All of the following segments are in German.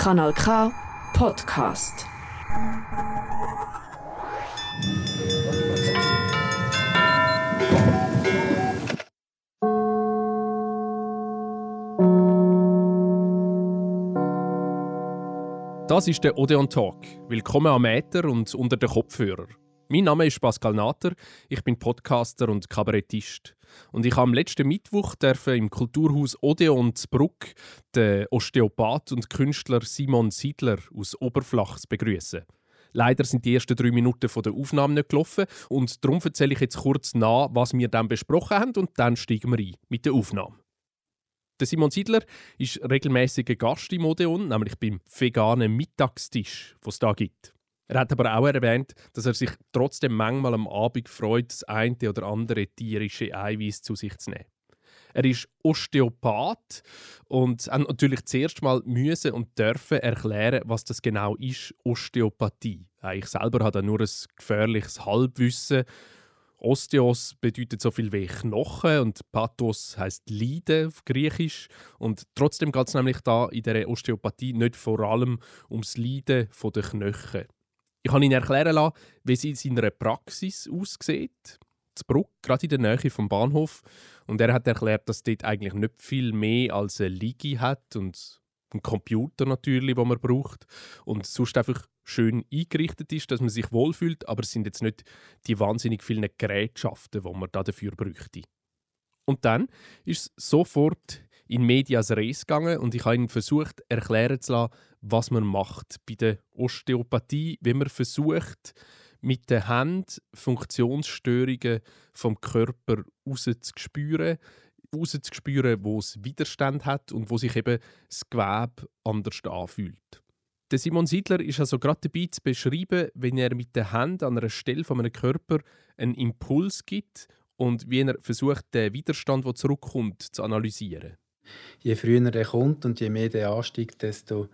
Kanal K Podcast. Das ist der Odeon Talk. Willkommen am Äther und unter den Kopfhörer. Mein Name ist Pascal Nater, ich bin Podcaster und Kabarettist. Und ich habe am letzten Mittwoch im Kulturhaus Odeon Bruck den Osteopath und Künstler Simon Siedler aus Oberflachs begrüßen. Leider sind die ersten drei Minuten der Aufnahme nicht gelaufen und darum erzähle ich jetzt kurz nach, was wir dann besprochen haben und dann steigen wir ein mit der Aufnahme. Der Simon Siedler ist regelmäßiger Gast im Odeon, nämlich beim veganen Mittagstisch, was es da gibt. Er hat aber auch erwähnt, dass er sich trotzdem manchmal am Abend freut, das eine oder andere tierische Eiweiß zu sich zu nehmen. Er ist Osteopath und hat natürlich zuerst mal müssen und dürfen erklären, was das genau ist, Osteopathie. Ich selber habe nur ein gefährliches Halbwissen. Osteos bedeutet so viel wie Knochen und Pathos heißt Leiden auf Griechisch. Und trotzdem geht es nämlich da in der Osteopathie nicht vor allem ums Leiden der Knochen. Ich habe ihn erklären lassen, wie sie in seiner Praxis aussieht. Zu Bruck, gerade in der Nähe vom Bahnhof. Und er hat erklärt, dass dort eigentlich nicht viel mehr als eine Liege hat und einen Computer natürlich, den man braucht. Und sonst einfach schön eingerichtet ist, dass man sich wohlfühlt, aber es sind jetzt nicht die wahnsinnig vielen Gerätschaften, die man dafür bräuchte. Und dann ist es sofort in Medias Res gegangen und ich habe ihn versucht erklären zu lassen, was man macht bei der Osteopathie, wie man versucht, mit der Hand Funktionsstörungen vom Körper rauszuspüren, rauszuspüren, wo es Widerstand hat und wo sich eben das Gewebe anders anfühlt. Der Simon Siedler ist also gerade dabei zu beschreiben, wenn er mit der Hand an einer Stelle von einem Körper einen Impuls gibt und wie er versucht, den Widerstand, der zurückkommt, zu analysieren. Je früher der kommt und je mehr der ansteigt, desto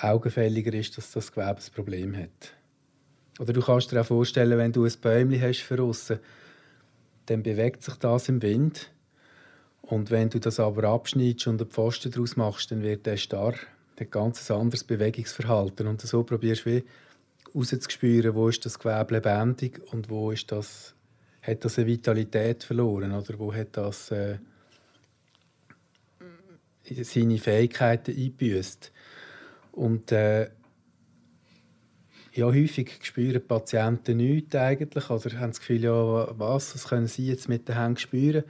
augenfälliger ist, dass das Gewebe ein Problem hat. Oder du kannst dir auch vorstellen, wenn du ein Bäumchen hast für aussen, dann bewegt sich das im Wind. Und wenn du das aber abschneidest und einen Pfosten daraus machst, dann wird der starr. Der ganz anderes Bewegungsverhalten. Und so probierst du herauszuspüren, wo ist das Gewebe lebendig und wo ist das, hat das eine Vitalität verloren oder wo hat das äh, seine Fähigkeiten eingebüßt. Und äh, ja, häufig spüren Patienten nichts eigentlich oder haben das Gefühl, ja, was, das können sie jetzt mit den Händen spüren.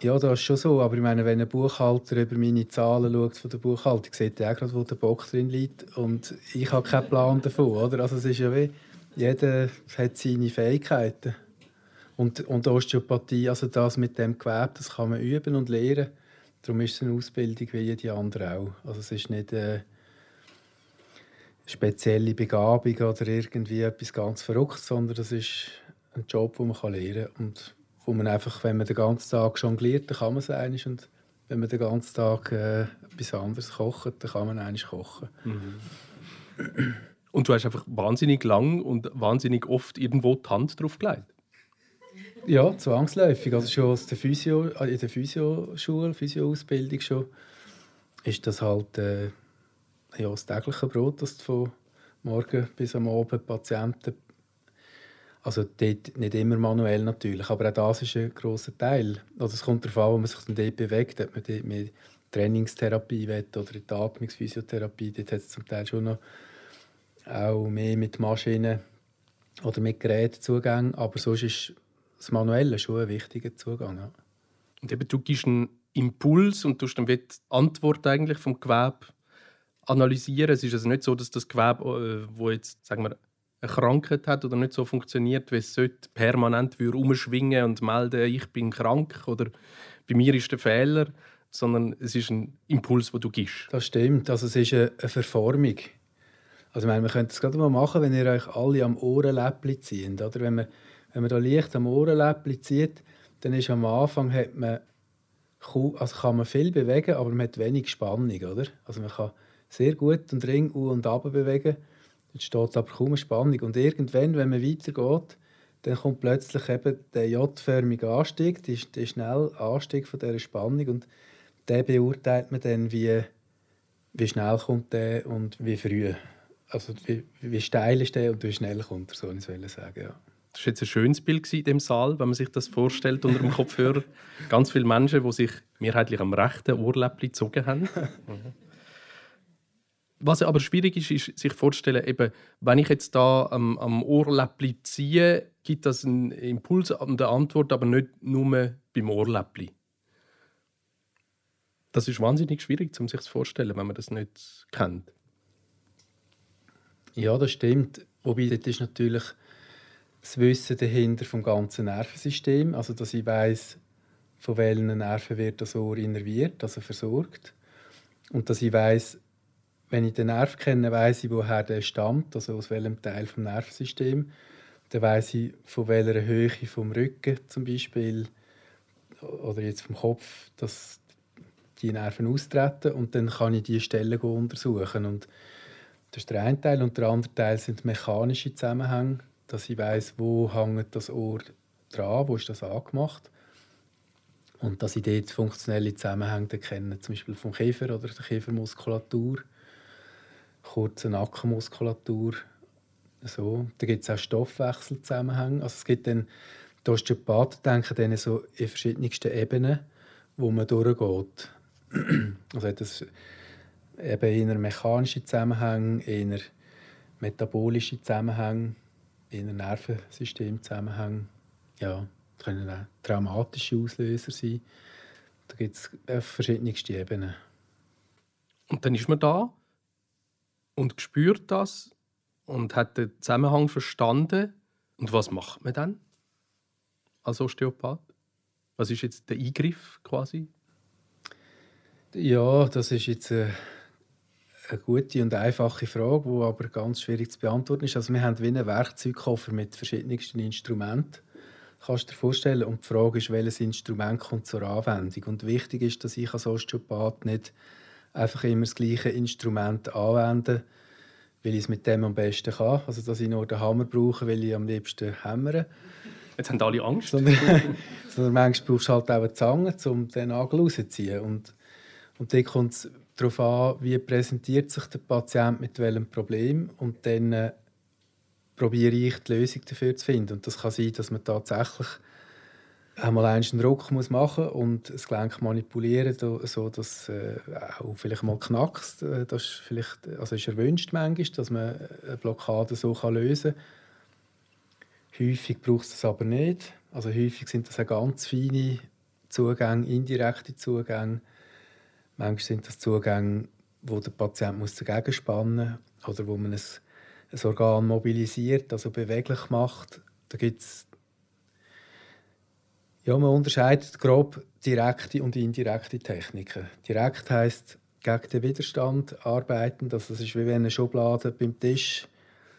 Ja, das ist schon so, aber ich meine, wenn ein Buchhalter über meine Zahlen schaut von der Buchhaltung, sieht er auch gerade, wo der Bock drin liegt und ich habe keinen Plan davon, oder? Also es ist ja wie, jeder hat seine Fähigkeiten. Und, und Osteopathie, also das mit dem Gewebe, das kann man üben und lernen. Darum ist es eine Ausbildung wie jede andere auch. Also es ist nicht eine spezielle Begabung oder irgendwie etwas ganz Verrücktes, sondern das ist ein Job, den man lernen kann und wo man einfach, wenn man den ganzen Tag jongliert, dann kann man es eigentlich und wenn man den ganzen Tag äh, etwas anderes kocht, dann kann man eigentlich kochen. Mhm. Und du hast einfach wahnsinnig lang und wahnsinnig oft irgendwo die Hand drauf gelegt. Ja, zwangsläufig. Also schon aus der Physio, in der Physioschule, Physioausbildung schon, ist das halt äh, ja, das tägliche Brot, dass du von morgen bis am Abend Patienten also dort nicht immer manuell natürlich, aber auch das ist ein grosser Teil. Also es kommt darauf an, wo man sich dann dort bewegt, ob man dort mehr Trainingstherapie will oder die Atmungsphysiotherapie, dort hat es zum Teil schon noch auch mehr mit Maschinen oder mit Geräten Zugang, aber sonst ist das Manuelle schon ein wichtiger Zugang. Ja. Und eben, du gibst einen Impuls und du dann die Antwort eigentlich vom Gewebe analysieren. Es ist also nicht so, dass das Gewebe, äh, wo jetzt sagen wir eine Krankheit hat oder nicht so funktioniert, wie es sollte, permanent umschwingen und melden, ich bin krank oder bei mir ist der Fehler, sondern es ist ein Impuls, den du gibst. Das stimmt. Also es ist eine, Verformung. Also ich meine, wir können das gerade mal machen, wenn ihr euch alle am Ohrenläppchen zieht. Oder wenn man wenn man da leicht am Ohrenläppchen zieht, dann ist am Anfang hat man, also kann man viel bewegen, aber man hat wenig Spannung, oder? Also man kann sehr gut den Ring u und ab bewegen, jetzt steht aber kaum Spannung. Und irgendwann, wenn man weitergeht, dann kommt plötzlich eben der J-förmige Anstieg, der schnelle Anstieg von dieser Spannung und den beurteilt man dann wie wie schnell kommt der und wie früh. Also wie, wie steil ist der und wie schnell kommt er, so ich sagen, ja. Das war jetzt ein schönes Bild in dem Saal, wenn man sich das vorstellt unter dem Kopfhörer. Ganz viele Menschen, die sich mehrheitlich am rechten Ohrläppchen gezogen haben. Was aber schwierig ist, ist sich vorzustellen, eben, wenn ich jetzt da am, am Ohrläppchen ziehe, gibt das einen Impuls an der Antwort, aber nicht nur beim Ohrläppchen. Das ist wahnsinnig schwierig, um sich das vorzustellen, wenn man das nicht kennt. Ja, das stimmt. Wobei das ist natürlich das Wissen dahinter vom ganzen Nervensystem, also dass ich weiß, von welchen Nerven wird das Ohr innerviert, also versorgt, und dass ich weiß, wenn ich den Nerv kenne, weiß ich, woher der stammt, also aus welchem Teil vom Nervensystem. Dann weiß ich, von welcher Höhe vom Rücken zum Beispiel oder jetzt vom Kopf, dass die Nerven austreten und dann kann ich die Stellen untersuchen. Und das ist der eine Teil und der andere Teil sind mechanische Zusammenhänge, dass ich weiß, wo hängt das Ohr dran, wo ist das angemacht. Und dass ich dort funktionelle Zusammenhänge kenne, zum Beispiel vom Kiefer oder der Kiefermuskulatur kurze Nackenmuskulatur. So. Da gibt es auch Stoffwechselzusammenhänge. Also es gibt dann, die Osteopathen denken dann so in verschiedensten Ebenen, wo man durchgeht. also das eben in mechanische Zusammenhänge, in metabolische Zusammenhänge, in Nervensystemzusammenhänge. Ja, das können auch traumatische Auslöser sein. Da gibt es verschiedenste Ebenen. Und dann ist man da und spürt das und hat den Zusammenhang verstanden. Und was macht man dann als Osteopath? Was ist jetzt der Eingriff quasi? Ja, das ist jetzt eine, eine gute und einfache Frage, die aber ganz schwierig zu beantworten ist. Also wir haben wie einen Werkzeugkoffer mit verschiedensten Instrumenten. Kannst du dir vorstellen? Und die Frage ist, welches Instrument kommt zur Anwendung? Und wichtig ist, dass ich als Osteopath nicht einfach immer das gleiche Instrument anwenden, weil ich es mit dem am besten kann. Also, dass ich nur den Hammer brauche, weil ich am liebsten hämmere. Jetzt haben alle Angst. Sondern, sondern manchmal brauchst du halt auch eine Zange, um den Nagel rauszuziehen. Und, und dann kommt es darauf an, wie präsentiert sich der Patient mit welchem Problem und dann äh, probiere ich die Lösung dafür zu finden. Und das kann sein, dass man tatsächlich einmal einen Druck muss machen und das Gelenk manipulieren, so dass äh, auch vielleicht mal knackst. Äh, das ist vielleicht, also ist erwünscht manchmal, dass man eine Blockade so lösen kann. Häufig braucht es das aber nicht. Also häufig sind das auch ganz feine Zugänge, indirekte Zugänge. Manchmal sind das Zugänge, wo der Patient muss dagegen spannen muss oder wo man ein, ein Organ mobilisiert, also beweglich macht. Da gibt ja, man unterscheidet grob direkte und indirekte Techniken. Direkt heißt gegen den Widerstand arbeiten. Das ist wie eine Schublade beim Tisch,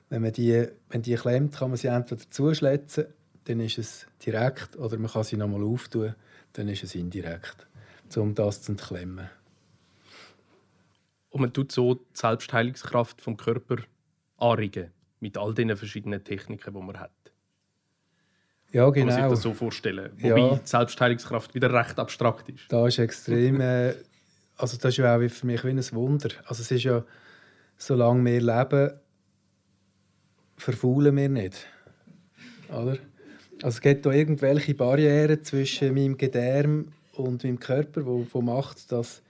wenn man die, wenn die klemmt, kann man sie entweder zuschlitzen, dann ist es direkt, oder man kann sie nochmal auftun, dann ist es indirekt, um das zu entklemmen. Und man tut so die Selbstheilungskraft vom Körper anregen mit all den verschiedenen Techniken, die man hat. Ja, genau. Kann man sich das so vorstellen. Wobei ja. die Selbstheilungskraft wieder recht abstrakt ist. Da ist extrem. Äh, also das ist ja auch für mich wie ein Wunder. Also es ist ja, solange wir leben, verfaulen wir nicht. Oder? Also es gibt da irgendwelche Barrieren zwischen meinem Gedärm und meinem Körper, wo, wo macht, dass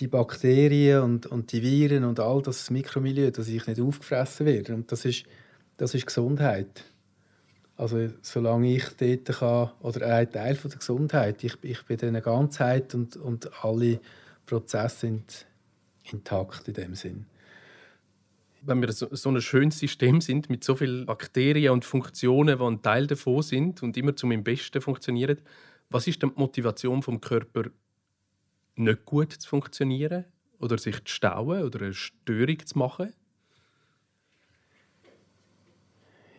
die Bakterien und, und die Viren und all das Mikromilieu, dass ich nicht aufgefressen werde. Und das ist, das ist Gesundheit. Also solange ich dort kann, oder ein Teil von der Gesundheit, ich, ich bin in der Ganzheit und, und alle Prozesse sind intakt in dem Sinn. Wenn wir so, so ein schönes System sind mit so vielen Bakterien und Funktionen, die ein Teil davon sind und immer zum Besten funktionieren, was ist denn die Motivation vom Körper, nicht gut zu funktionieren oder sich zu stauen oder eine Störung zu machen?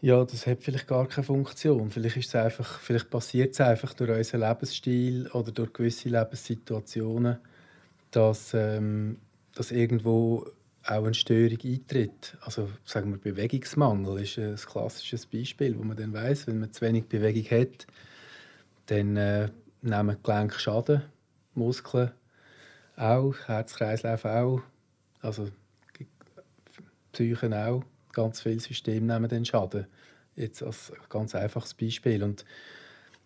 Ja, das hat vielleicht gar keine Funktion. Vielleicht, ist es einfach, vielleicht passiert es einfach durch unseren Lebensstil oder durch gewisse Lebenssituationen, dass, ähm, dass irgendwo auch eine Störung eintritt. Also sagen wir Bewegungsmangel ist ein klassisches Beispiel, wo man dann weiß, wenn man zu wenig Bewegung hat, dann äh, nehmen Gelenke Schaden, Muskeln auch, Herzkreislauf auch. Also Psyche auch, ganz viele Systeme nehmen den Schaden. Jetzt als ganz einfaches Beispiel. Und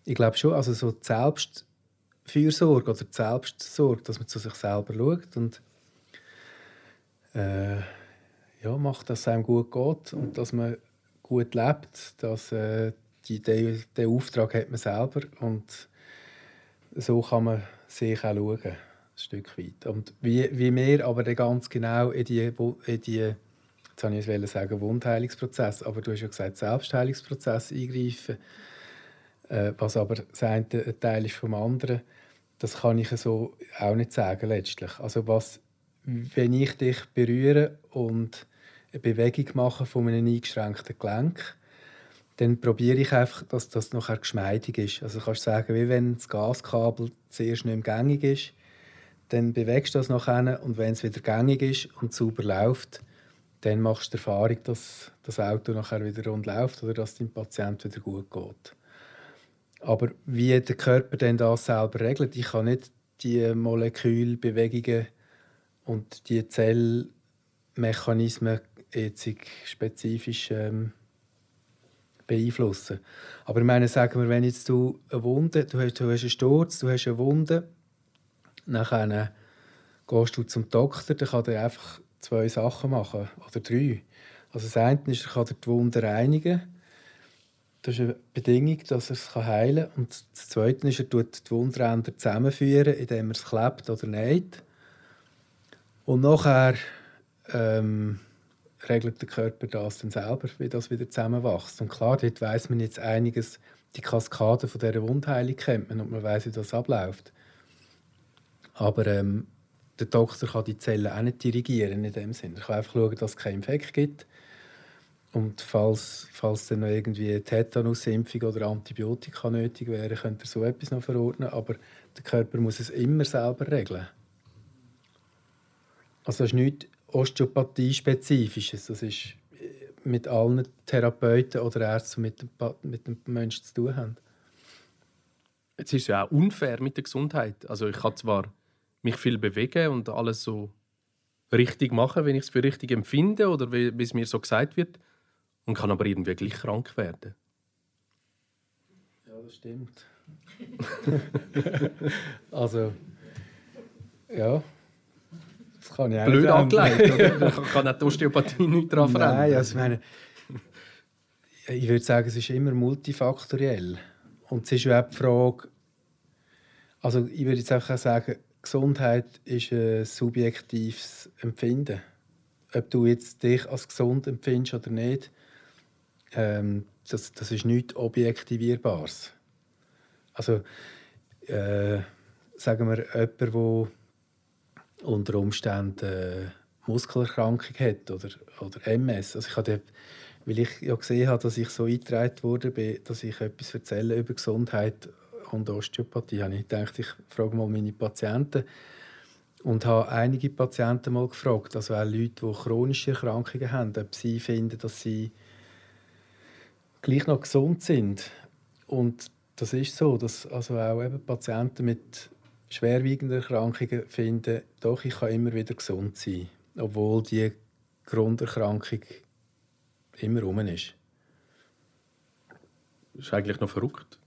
ich glaube schon, also so die Selbstfürsorge oder die Selbstsorge, dass man zu sich selber schaut und äh, ja, macht, dass es einem gut geht und dass man gut lebt, dass äh, die, den, den Auftrag hat man selber und so kann man sich auch schauen, ein Stück weit. Und wie, wie wir aber ganz genau in die, in die jetzt wollte ich sagen Wundheilungsprozess, aber du hast ja gesagt Selbstheilungsprozess eingreifen, äh, was aber das eine Teil ist vom anderen, das kann ich so auch nicht sagen letztlich. Also was, wenn ich dich berühre und eine Bewegung mache von einem eingeschränkten Gelenk, dann probiere ich einfach, dass das nachher geschmeidig ist. Also kannst sagen, wie wenn das Gaskabel zuerst nicht gängig ist, dann bewegst du das nachher und wenn es wieder gängig ist und sauber läuft, dann machst du die Erfahrung, dass das Auto nachher wieder rund läuft oder dass dem Patient wieder gut geht. Aber wie der Körper denn das selber regelt, ich kann nicht die Molekülbewegungen und die Zellmechanismen jetzt spezifisch ähm, beeinflussen. Aber ich meine, sagen wir, wenn jetzt du eine Wunde, du hast, du hast einen Sturz, du hast eine Wunde, dann gehst du zum Doktor, der kann dir einfach zwei Sachen machen oder drei. Also das eine ist, er kann die Wunde reinigen. Das ist eine Bedingung, dass er es heilen kann. Und das Zweite ist, er tut die Wundränder zusammenführen, indem er es klebt oder näht. Und nachher ähm, regelt der Körper das dann selber, wie das wieder zusammenwächst. Und klar, dort weiß man jetzt einiges, die Kaskade von dieser Wundheilung kennt man und man weiß, wie das abläuft. Aber ähm, der Doktor kann die Zellen auch nicht dirigieren in dem Sinne. Er kann einfach schauen, dass es keinen Infekt gibt. Und falls, falls dann noch irgendwie Tetanusimpfung oder Antibiotika nötig wäre, könnte er so etwas noch verordnen. Aber der Körper muss es immer selber regeln. Also das ist nichts Osteopathie-spezifisches. Das ist mit allen Therapeuten oder Ärzten, mit dem, mit dem Menschen zu tun haben. Jetzt ist es ja auch unfair mit der Gesundheit. Also ich kann zwar mich viel bewegen und alles so richtig machen, wenn ich es für richtig empfinde oder wie, es mir so gesagt wird, und kann aber irgendwie gleich krank werden. Ja, das stimmt. also, ja, das kann ich auch Blöd angelegt, oder? kann auch die Osteopathie nicht daran verändern. Nein, also ich meine, ich würde sagen, es ist immer multifaktoriell. Und es ist auch die Frage, also ich würde jetzt einfach sagen, Gesundheit ist ein subjektives Empfinden. Ob du jetzt dich als gesund empfindest oder nicht, ähm, das, das ist nichts Objektivierbares. Also, äh, sagen wir, jemand, der unter Umständen äh, Muskelerkrankung hat oder, oder MS. Also ich habe weil ich ja gesehen habe, dass ich so eingetragen wurde, dass ich etwas erzähle über Gesundheit und Osteopathie, habe ich gedacht, ich frage mal meine Patienten und habe einige Patienten mal gefragt, also auch Leute, die chronische Erkrankungen haben, ob sie finden, dass sie gleich noch gesund sind. Und das ist so, dass also auch eben Patienten mit schwerwiegenden Erkrankungen finden, doch, ich kann immer wieder gesund sein, obwohl die Grunderkrankung immer rum ist. Das ist eigentlich noch verrückt.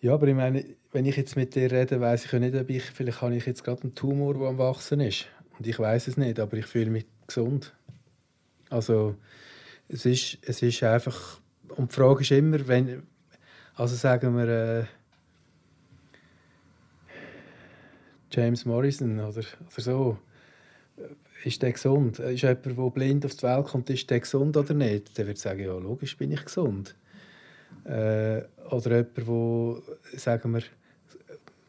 Ja, aber ich meine, wenn ich jetzt mit dir rede, weiß ich ja nicht, ob ich, vielleicht habe ich jetzt gerade einen Tumor, der am wachsen ist. Und ich weiß es nicht, aber ich fühle mich gesund. Also es ist, es ist einfach, und die Frage ist immer, wenn, also sagen wir, äh, James Morrison oder, oder so, ist der gesund? Ist jemand, der blind auf die Welt kommt, ist der gesund oder nicht? Der wird sagen, ja, logisch bin ich gesund. Äh, oder jemand, wo, sagen wir,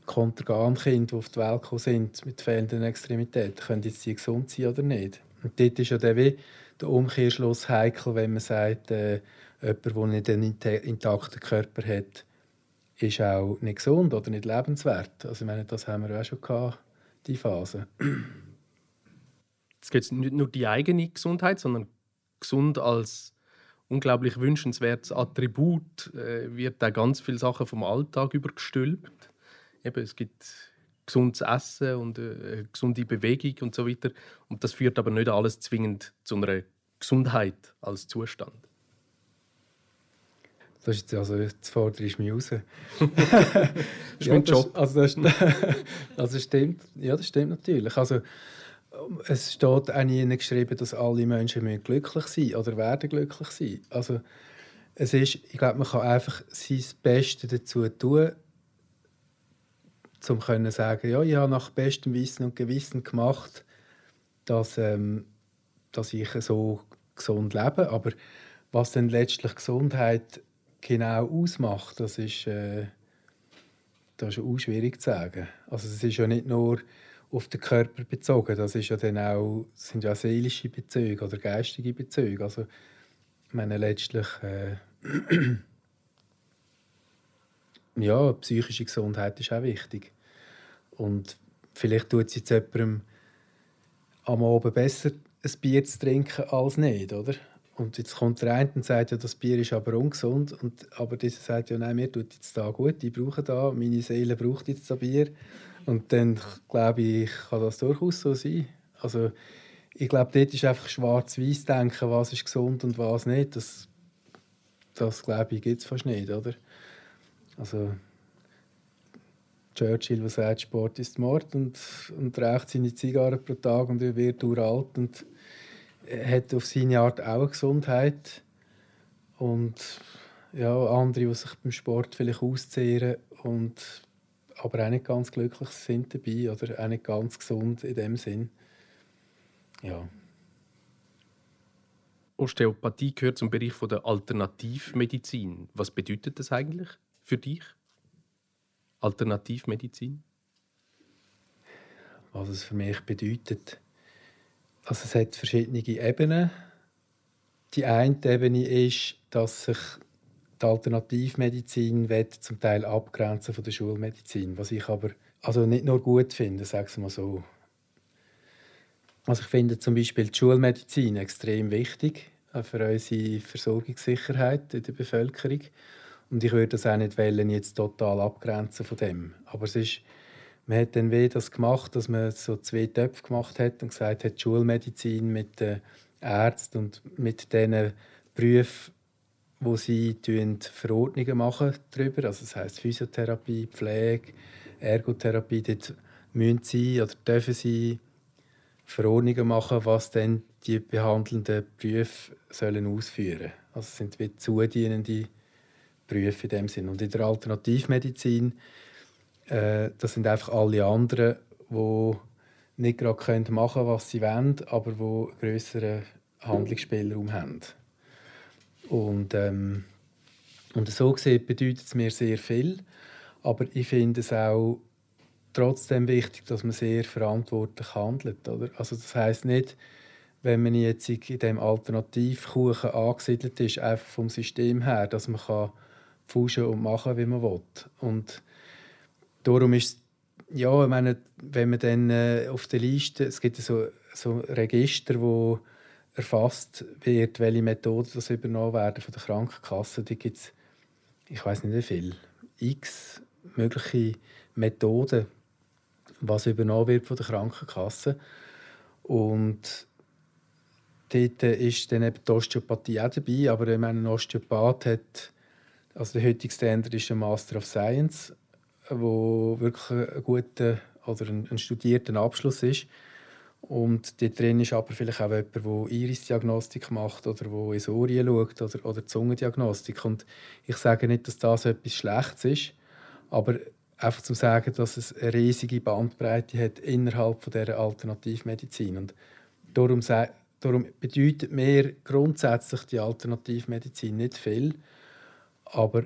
Kontergan-Kinder, die auf die Welt gekommen sind mit fehlenden Extremitäten, können jetzt die gesund sein oder nicht? Und dort ist ja der, wie der Umkehrschluss heikel, wenn man sagt, äh, jemand, der nicht einen intakten Körper hat, ist auch nicht gesund oder nicht lebenswert. Also ich meine, das haben wir auch schon gehabt, die Phase. Es geht nicht nur die eigene Gesundheit, sondern gesund als unglaublich wünschenswertes Attribut äh, wird da ganz viele Sachen vom Alltag übergestülpt. Eben, es gibt gesundes Essen und äh, gesunde Bewegung und so weiter. Und das führt aber nicht alles zwingend zu einer Gesundheit als Zustand. Das ist jetzt also, jetzt fordere ich mich raus. das ist ja, mein Job. Das, also, das, also stimmt, ja, das stimmt natürlich. Also, es steht auch nie geschrieben, dass alle Menschen glücklich sein oder werden glücklich sein. Also, es ist, ich glaube, man kann einfach sein Bestes dazu tun, um zu sagen, ja, ich habe nach bestem Wissen und Gewissen gemacht, dass, ähm, dass ich so gesund lebe. Aber was dann letztlich Gesundheit genau ausmacht, das ist, äh, das ist auch schwierig zu sagen. Also es ist ja nicht nur auf den Körper bezogen, das ist ja dann auch, sind ja seelische Bezüge oder geistige Bezüge. Also ich meine letztlich äh, ja, psychische Gesundheit ist auch wichtig. Und vielleicht tut es jetzt jemandem am Abend besser, ein Bier zu trinken als nicht, oder? Und jetzt kommt der eine und sagt, ja, das Bier ist aber ungesund. Und, aber dieser sagt, ja, nein, mir tut jetzt da gut, ich brauche da, meine Seele braucht jetzt das Bier. Und dann glaube ich, kann das durchaus so sein. Also ich glaube, dort ist einfach schwarz-weiß denken, was ist gesund und was nicht. Das, das glaube ich, gibt es fast nicht, oder? Also Churchill, der sagt, Sport ist Mord und, und raucht seine Zigarren pro Tag und er wird uralt und hat auf seine Art auch eine Gesundheit. Und ja, andere, die sich beim Sport vielleicht auszehren und aber auch nicht ganz glücklich sind dabei oder auch nicht ganz gesund in dem Sinn. Ja. Osteopathie gehört zum Bereich der Alternativmedizin. Was bedeutet das eigentlich für dich? Alternativmedizin? Was es für mich bedeutet? Also es hat verschiedene Ebenen. Die eine Ebene ist, dass sich die Alternativmedizin zum Teil abgrenzen von der Schulmedizin, was ich aber also nicht nur gut finde, wir mal so. Also ich finde zum Beispiel die Schulmedizin extrem wichtig äh, für unsere Versorgungssicherheit in der Bevölkerung. Und ich würde das auch nicht wollen, jetzt total abgrenzen von dem. Aber es ist man hat dann wie das gemacht, dass man so zwei Töpfe gemacht hat und gesagt hat, Schulmedizin mit den Ärzten und mit diesen Berufen, wo sie Verordnungen machen darüber, also das heißt Physiotherapie, Pflege, Ergotherapie, dort müssen sie oder dürfen sie Verordnungen machen, was dann die behandelnden Berufe sollen ausführen sollen. Also es sind wie zudienende Berufe in dem Sinn. Und in der Alternativmedizin äh, das sind einfach alle anderen, die nicht gerade machen können, was sie wollen, aber einen grösseren Handlungsspielraum haben. Und, ähm, und so gesehen bedeutet es mir sehr viel. Aber ich finde es auch trotzdem wichtig, dass man sehr verantwortlich handelt. Oder? Also das heißt nicht, wenn man jetzt in dem Alternativkuchen angesiedelt ist, einfach vom System her, dass man kann pfuschen und machen, wie man will. Und darum ist ja, ich meine, wenn man dann äh, auf der Liste, es gibt so, so Register, wo erfasst wird, welche Methoden das übernommen werden von der Krankenkasse. Da gibt es, ich weiß nicht wie viel, x mögliche Methoden, was übernommen wird von der Krankenkasse. Und dort ist dann eben die Osteopathie auch dabei, aber ich ein Osteopath hat, also der heutige Standard ist ein Master of Science wo wirklich ein guter oder ein, ein studierter Abschluss ist. Und dort drin ist aber vielleicht auch jemand, der Iris-Diagnostik macht oder der ins Ohr schaut oder, oder Zungendiagnostik. Und ich sage nicht, dass das etwas Schlechtes ist, aber einfach zu sagen, dass es eine riesige Bandbreite hat innerhalb von dieser Alternativmedizin. Und darum, darum bedeutet mir grundsätzlich die Alternativmedizin nicht viel, aber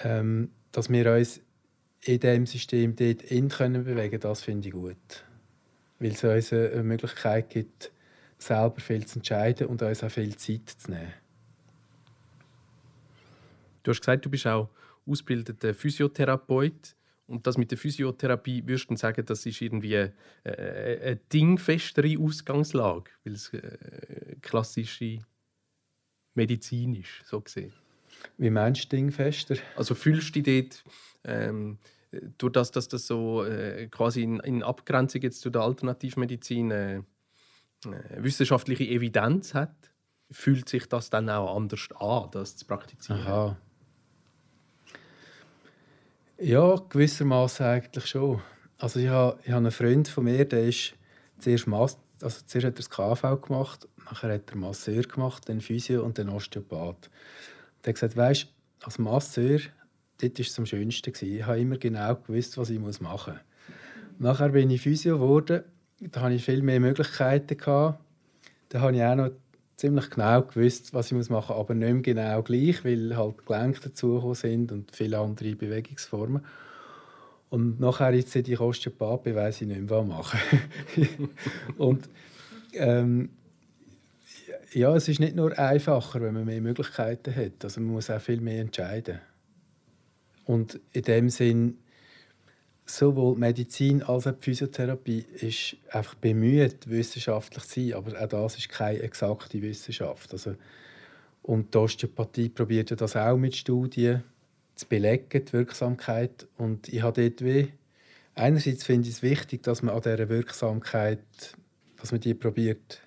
ähm, dass wir uns in diesem System dort in können bewegen das finde ich gut. Weil es uns eine Möglichkeit gibt, selber viel zu entscheiden und uns auch viel Zeit zu nehmen. Du hast gesagt, du bist auch ausgebildeter Physiotherapeut. Und das mit der Physiotherapie, würdest du sagen, das ist irgendwie eine, eine dingfestere Ausgangslage, weil es äh, klassische Medizin ist, so gesehen? Wie meinst du dingfester? Also fühlst du dich dort ähm, durch das, dass das so äh, quasi in, in, Abgrenzung jetzt zu der Alternativmedizin äh, äh, wissenschaftliche Evidenz hat, fühlt sich das dann auch anders an, das zu praktizieren. Aha. Ja, gewissermaßen eigentlich schon. Also ich habe, ich einen Freund von mir, der ist zuerst, Mas also zuerst hat er das KV gemacht, nachher hat er Masseur gemacht, dann Physio und dann Osteopath. Der hat gesagt, weißt, als Masseur, dort war es am schönsten. Ich habe immer genau gewusst, was ich machen muss. Nachher bin ich Physio geworden, da hatte ich viel mehr Möglichkeiten. Gehabt. Da habe ich auch noch ziemlich genau gewusst, was ich machen muss, aber nicht mehr genau gleich, weil halt Gelenke dazugekommen sind und viele andere Bewegungsformen. Und nachher, jetzt ich Osteopath bin, weiss ich nicht mehr, was machen. und ähm, ja, es ist nicht nur einfacher, wenn man mehr Möglichkeiten hat. Also man muss auch viel mehr entscheiden. Und in dem Sinn, sowohl Medizin als auch Physiotherapie ist einfach bemüht, wissenschaftlich zu sein, aber auch das ist keine exakte Wissenschaft. Also, und die Osteopathie probiert das auch mit Studien zu belegen, die Wirksamkeit. Und ich habe dort wie, einerseits finde ich es wichtig, dass man an dieser Wirksamkeit, dass man die probiert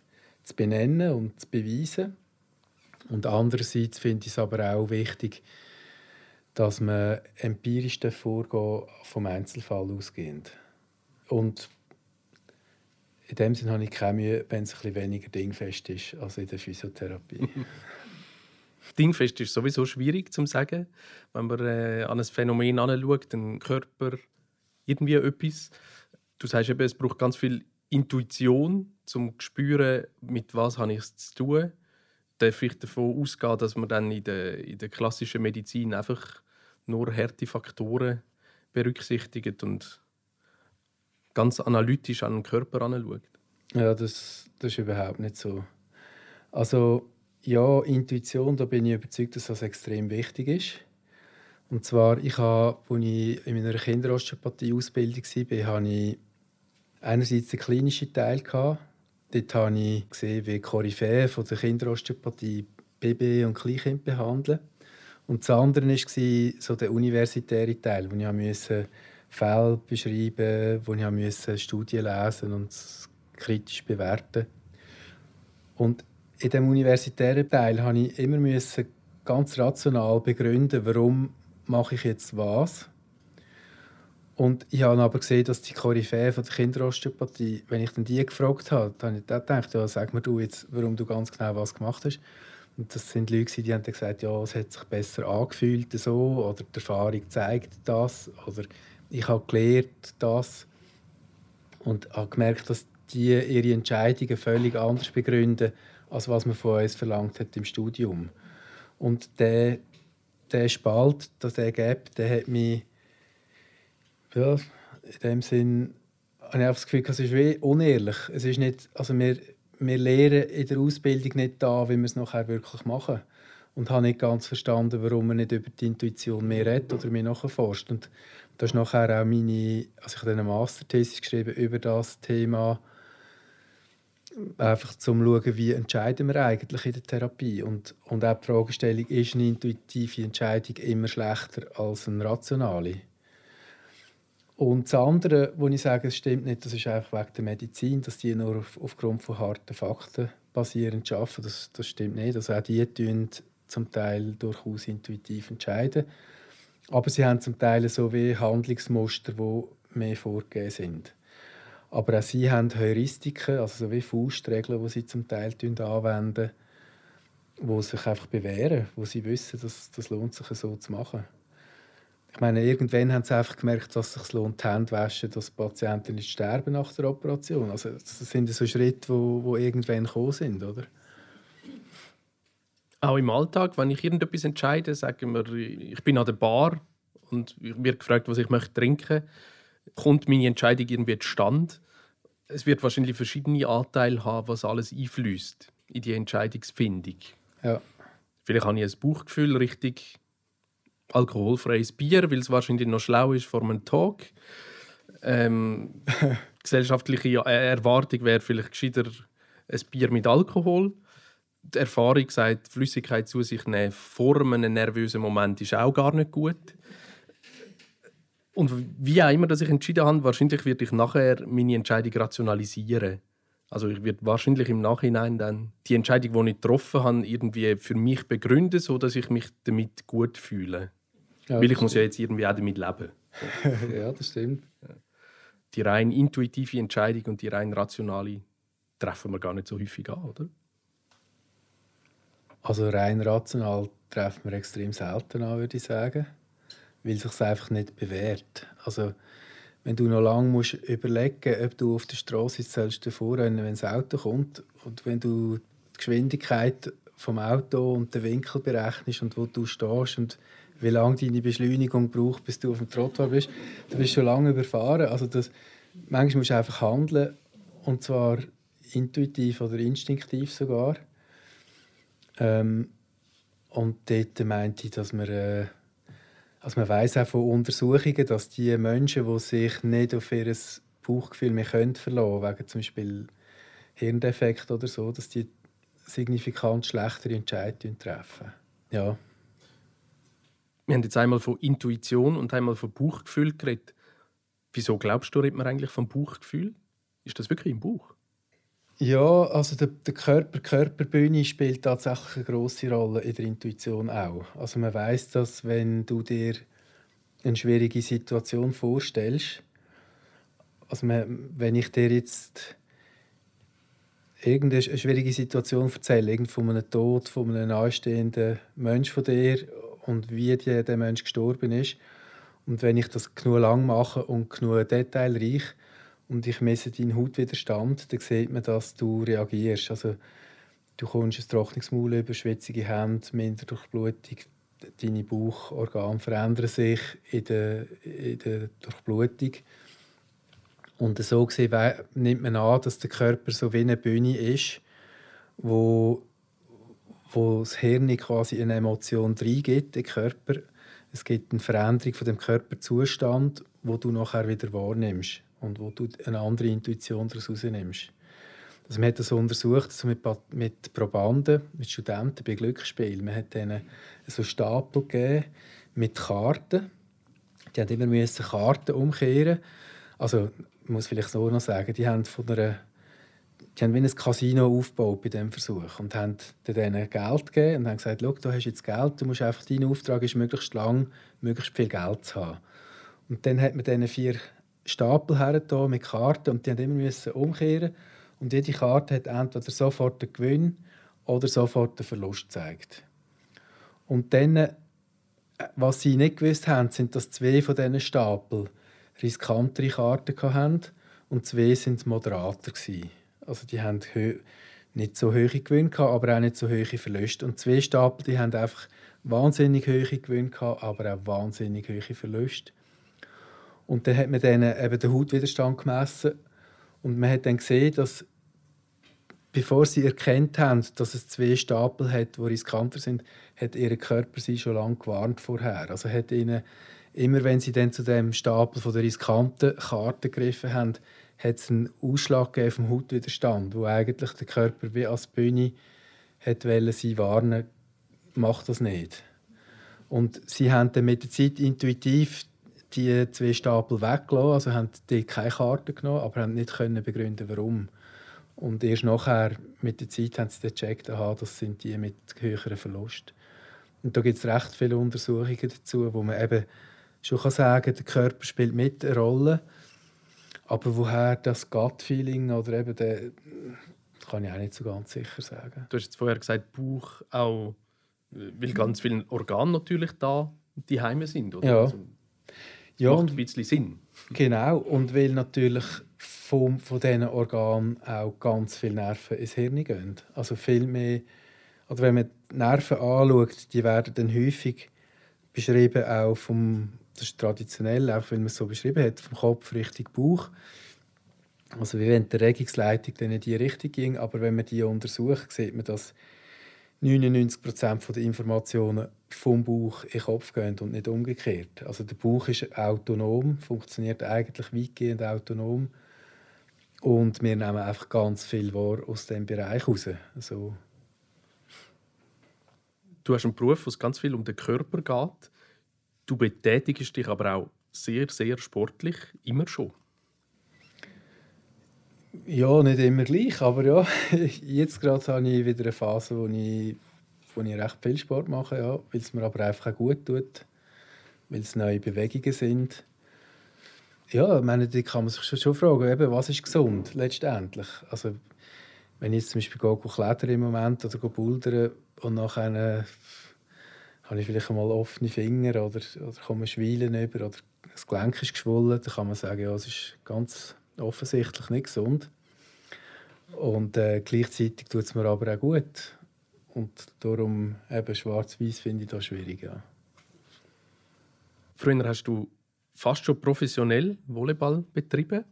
zu benennen und zu beweisen. Und andererseits finde ich es aber auch wichtig, dass man empirisch vorgehen vom Einzelfall ausgehend. Und in dem Sinne habe ich keine Mühe, wenn es ein bisschen weniger dingfest ist als in der Physiotherapie. dingfest ist sowieso schwierig zu sagen, wenn man äh, an ein Phänomen anschaut, den Körper irgendwie etwas. Du sagst eben, es braucht ganz viel Intuition, um zu spüren, mit was habe ich es zu tun. Darf ich davon ausgehen, dass man dann in der, in der klassischen Medizin einfach nur harte Faktoren berücksichtigt und ganz analytisch an den Körper anschaut? Ja, das, das ist überhaupt nicht so. Also ja, Intuition, da bin ich überzeugt, dass das extrem wichtig ist. Und zwar, ich habe, als ich in meiner Kinderosteopathie-Ausbildung war, habe ich einerseits den klinischen Teil. Dort habe ich gesehen, wie Koryphäe von der Kinderosteopathie Baby- und Kleinkind behandeln. Und das andere war so der universitäre Teil, wo ich musste Fälle beschreiben wo ich musste Studien lesen und kritisch bewerten Und in dem universitären Teil musste ich immer ganz rational begründen, warum mache ich jetzt was und ich habe aber gesehen, dass die Koryphäe von der Kinderosteopathie, wenn ich dann die gefragt habe, dann habe ich gedacht, ja, sag mir du jetzt, warum du ganz genau was gemacht hast. Und das sind Leute, die haben gesagt, ja, es hat sich besser angefühlt so, oder die Erfahrung zeigt das, oder ich habe gelernt das. Und habe gemerkt, dass die ihre Entscheidungen völlig anders begründen, als was man von uns verlangt hat im Studium. Und der, der Spalt, der Gap, der hat mich ja, in dem Sinn habe ich das Gefühl, es ist wie unehrlich. Es ist nicht, also wir, wir lehren in der Ausbildung nicht da, wie wir es nachher wirklich machen. Und habe nicht ganz verstanden, warum man nicht über die Intuition mehr redet oder mehr nachforscht. Und das ist nachher auch meine, also ich habe eine Masterthesis geschrieben über das Thema, einfach zum schauen, wie entscheiden wir eigentlich in der Therapie. Und, und auch die Fragestellung, ist eine intuitive Entscheidung immer schlechter als eine rationale? Und das andere, wo ich sage, es stimmt nicht, das ist einfach wegen der Medizin, dass die nur auf, aufgrund von harten Fakten basierend arbeiten. Das, das stimmt nicht. Also auch die tun zum Teil durchaus intuitiv entscheiden. Aber sie haben zum Teil so wie Handlungsmuster, die mehr vorgegeben sind. Aber auch sie haben Heuristiken, also so wie Faustregeln, die sie zum Teil anwenden, die sich einfach bewähren, wo sie wissen, dass das lohnt sich so zu machen. Ich meine, irgendwann haben sie einfach gemerkt, dass es sich lohnt, die Hände waschen, dass die Patienten nicht sterben nach der Operation. Also das sind so Schritte, wo, wo irgendwann gekommen sind, oder? Auch im Alltag, wenn ich irgendetwas entscheide, sagen wir, ich bin an der Bar und ich werde gefragt, was ich möchte trinken, kommt meine Entscheidung irgendwie zustande. Es wird wahrscheinlich verschiedene Anteile haben, was alles einfließt in die Entscheidungsfindung. Ja. Vielleicht habe ich ein Bauchgefühl richtig alkoholfreies Bier, weil es wahrscheinlich noch schlau ist vor einem Talk. Ähm, gesellschaftliche Erwartung wäre vielleicht gescheiter ein Bier mit Alkohol. Die Erfahrung sagt, Flüssigkeit zu sich nehmen vor einem nervösen Moment ist auch gar nicht gut. Und wie auch immer, dass ich entschieden habe, wahrscheinlich werde ich nachher meine Entscheidung rationalisieren. Also ich werde wahrscheinlich im Nachhinein dann die Entscheidung, die ich getroffen habe, irgendwie für mich begründen, so dass ich mich damit gut fühle. Ja, Weil ich muss ja jetzt irgendwie auch damit leben. ja, das stimmt. Die rein intuitive Entscheidung und die rein rationale treffen wir gar nicht so häufig an, oder? Also rein rational treffen wir extrem selten an, würde ich sagen, weil es sich einfach nicht bewährt. Also wenn du noch lange musst überlegen, ob du auf der Straße sollst wenn das Auto kommt und wenn du die Geschwindigkeit vom Auto und den Winkel berechnest und wo du stehst und wie lange deine Beschleunigung braucht, bis du auf dem Trottoir bist, du bist schon lange überfahren. Also das, manchmal musst du einfach handeln und zwar intuitiv oder instinktiv sogar. Ähm, und dort meinte ich, dass man, äh, also man weiß auch von Untersuchungen, dass die Menschen, die sich nicht auf ihr Bauchgefühl mehr können verlassen wegen zum Beispiel Hirndefekt oder so, dass die signifikant schlechtere Entscheidungen treffen. Ja. Wir haben jetzt einmal von Intuition und einmal von Bauchgefühl geredet. Wieso glaubst du, redet man eigentlich vom Bauchgefühl? Ist das wirklich im Bauch? Ja, also der, der Körper, Körperbühne spielt tatsächlich eine große Rolle in der Intuition auch. Also man weiß, dass wenn du dir eine schwierige Situation vorstellst, also man, wenn ich dir jetzt irgendeine schwierige Situation erzähle, irgend von einem Tod von einem nahestehenden Mensch von dir und wie der Mensch gestorben ist, und wenn ich das genug lang mache und genug detailreich, und ich messe deinen Hautwiderstand, dann sieht man, dass du reagierst. Also, du kommst ein trockenes Maul über, schwitzige Hände, minder Durchblutung, deine Bauchorgane verändern sich in der, in der Durchblutung. Und so gesehen nimmt man an, dass der Körper so wie eine Bühne ist, wo, wo das Hirn quasi eine Emotion reingibt, den Körper. Es gibt eine Veränderung von dem Körperzustand, wo du nachher wieder wahrnimmst und wo du eine andere Intuition daraus herausnimmst. Also man hat das untersucht also mit, mit Probanden, mit Studenten bei Glücksspielen. Man hat ihnen so Stapel gegeben mit Karten. Die haben immer Karten umkehren. Also ich muss vielleicht so noch sagen, die haben von einer die haben wie ein Casino aufgebaut bei diesem Versuch und haben denen Geld gegeben und haben gesagt, du hast jetzt Geld, du musst einfach, dein Auftrag ist, möglichst lang, möglichst viel Geld zu haben. Und dann hat man diesen vier Stapel her mit Karten und die haben immer müssen umkehren und jede Karte hat entweder sofort den Gewinn oder sofort den Verlust gezeigt. Und dann, äh, was sie nicht gewusst haben, sind, dass zwei von diesen Stapel riskantere Karten hatten und zwei sind moderater gewesen. Also die haben nicht so hohe Gewinne aber auch nicht so hohe Verluste. Und zwei Stapel, die haben einfach wahnsinnig hohe Gewinne aber auch wahnsinnig hohe Verluste. Und dann hat man denen eben den Hautwiderstand gemessen und man hat dann gesehen, dass bevor sie erkannt haben, dass es zwei Stapel hat, die riskanter sind, hat ihr Körper sie schon lange gewarnt vorher. Also hat ihnen immer, wenn sie dann zu dem Stapel von der riskanten Karte gegriffen haben, hat es einen Ausschlag vom Hautwiderstand, wo eigentlich der Körper wie als Bühne hat sie warnen, macht das nicht. Und sie haben dann mit der Zeit intuitiv die zwei Stapel weggelassen, also haben die keine Karte genommen, aber haben nicht können begründen, warum. Und erst nachher, mit der Zeit, haben sie dann gecheckt, aha, das sind die mit höheren Verlust. Und da gibt es recht viele Untersuchungen dazu, wo man eben schon kann sagen kann, der Körper spielt mit eine Rolle, aber woher das Gut-Feeling oder eben der, kann ich auch nicht so ganz sicher sagen. Du hast jetzt vorher gesagt, Bauch auch, weil ganz viele Organe natürlich da die Heime sind, oder? Ja. Also, ja, macht ein bisschen Sinn. Genau, und weil natürlich vom, von diesen Organen auch ganz viele Nerven ins Hirn gehen. Also viel mehr, oder wenn man die Nerven anschaut, die werden dann häufig beschrieben auch vom, das ist traditionell, auch wenn man es so beschrieben hat, vom Kopf Richtung Bauch. Also wie wenn die Regungsleitung dann in die Richtung ging, aber wenn man die untersucht, sieht man, dass 99% der Informationen vom Bauch in den Kopf gehen und nicht umgekehrt. Also der Bauch ist autonom, funktioniert eigentlich weitgehend autonom und wir nehmen einfach ganz viel wahr aus dem Bereich raus. Also du hast einen Beruf, wo es ganz viel um den Körper geht. Du betätigst dich aber auch sehr, sehr sportlich, immer schon. Ja, nicht immer gleich, aber ja, jetzt gerade habe ich wieder eine Phase, wo ich, wo ich recht viel Sport mache, ja, weil es mir aber einfach auch gut tut, weil es neue Bewegungen sind. Ja, ich meine, da kann man sich schon fragen, eben, was ist gesund letztendlich? Also, wenn ich jetzt zum Beispiel gehe, klettern im Moment oder bouldern und nachher äh, habe ich vielleicht mal offene Finger oder, oder komme Schwielen über oder das Gelenk ist geschwollen, dann kann man sagen, ja, es ist ganz offensichtlich nicht gesund. Und äh, gleichzeitig tut es mir aber auch gut. Und darum eben schwarz-weiß finde ich das schwierig. Ja. Früher hast du fast schon professionell Volleyball betrieben.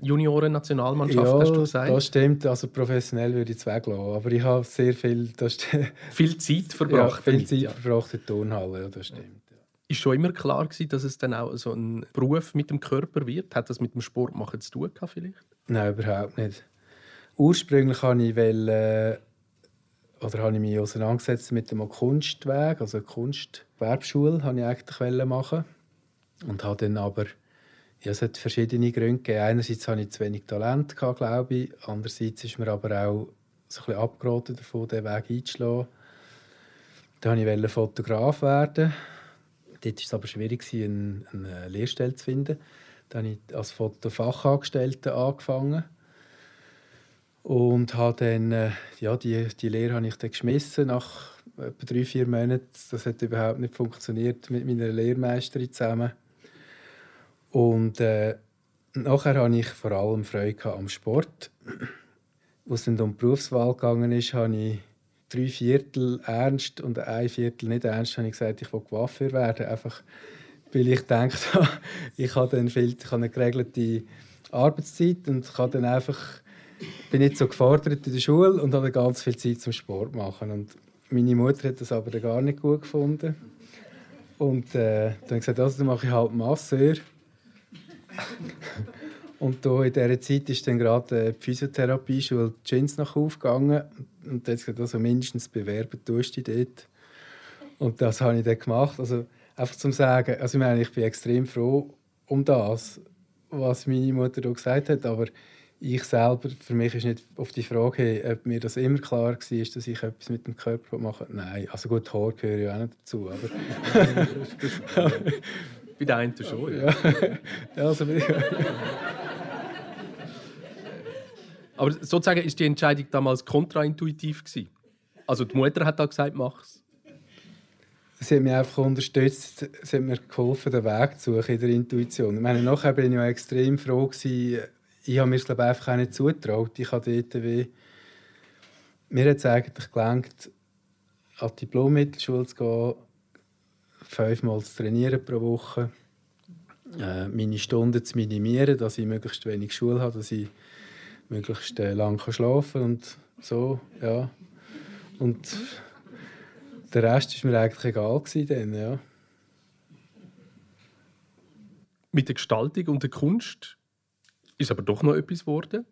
Junioren-Nationalmannschaft, ja, hast du gesagt? das stimmt. Also professionell würde ich es weglassen. Aber ich habe sehr viel, das viel Zeit verbracht. Ja, viel Zeit ja. verbracht in der Turnhalle, ja, das stimmt. Ist schon immer klar gewesen, dass es dann auch so ein Beruf mit dem Körper wird? Hat das mit dem Sportmachen zu tun gehabt, vielleicht? Nein, überhaupt nicht. Ursprünglich habe ich, weil, äh, oder habe ich mich auseinandergesetzt mit dem Kunstweg, also Kunstgewerbeschule, habe ich eigentlich machen und habe dann aber ja, es hat verschiedene Gründe gegeben. Einerseits hatte ich zu wenig Talent, glaube ich. Andererseits ist mir aber auch so ein bisschen abgeraten davon, diesen Weg einzuschlagen. Dann wollte ich Fotograf werden. Dort war es aber schwierig, eine, eine Lehrstelle zu finden. Dann habe ich als Fotofachangestellter angefangen. Und habe dann, äh, ja, die, die Lehre habe ich dann geschmissen nach etwa drei, vier Monaten. Das hat überhaupt nicht funktioniert mit meiner Lehrmeisterin zusammen. Und äh, nachher hatte ich vor allem Freude am Sport. Als es um die Berufswahl ist, habe ich drei Viertel ernst und ein Viertel nicht ernst habe ich gesagt, ich will Coiffeur werden. Einfach, weil ich denke, ich habe dann viel, ich habe eine geregelte Arbeitszeit und kann dann einfach, bin nicht so gefordert in der Schule und habe ganz viel Zeit zum Sport machen. Und meine Mutter hat das aber gar nicht gut gefunden. Und äh, dann habe ich gesagt, also, dann mache ich halt Masseur. Und da in dieser Zeit ist dann gerade die Physiotherapie-Schule Gins nach aufgegangen. Und hat gesagt, also mindestens bewerben tust du dich dort. Und das habe ich dann gemacht. Also einfach zum sagen, also ich meine, ich bin extrem froh um das, was meine Mutter da gesagt hat, aber ich selber, für mich ist nicht auf die Frage, ob mir das immer klar war, dass ich etwas mit dem Körper mache. Nein, also gut, Haar gehören ja auch nicht dazu. Aber Bei den einen schon, ja. ja also, Aber sozusagen ist die Entscheidung damals kontraintuitiv gewesen. Also die Mutter hat da gesagt, mach's. Sie hat mich einfach unterstützt, sie hat mir geholfen, den Weg zu suchen in der Intuition. Ich meine, nachher bin ich ja extrem froh gewesen. Ich habe mir es glaube ich, einfach auch nicht zugetraut. Ich habe dort wie mir hat es eigentlich gelangt, an die Diplommittelschule zu gehen fünfmal zu trainieren pro Woche, äh, meine Stunden zu minimieren, dass ich möglichst wenig Schule habe, dass ich möglichst äh, lang schlafen kann und so, ja. Und der Rest war mir eigentlich egal gewesen dann, ja. Mit der Gestaltung und der Kunst ist aber doch noch etwas geworden.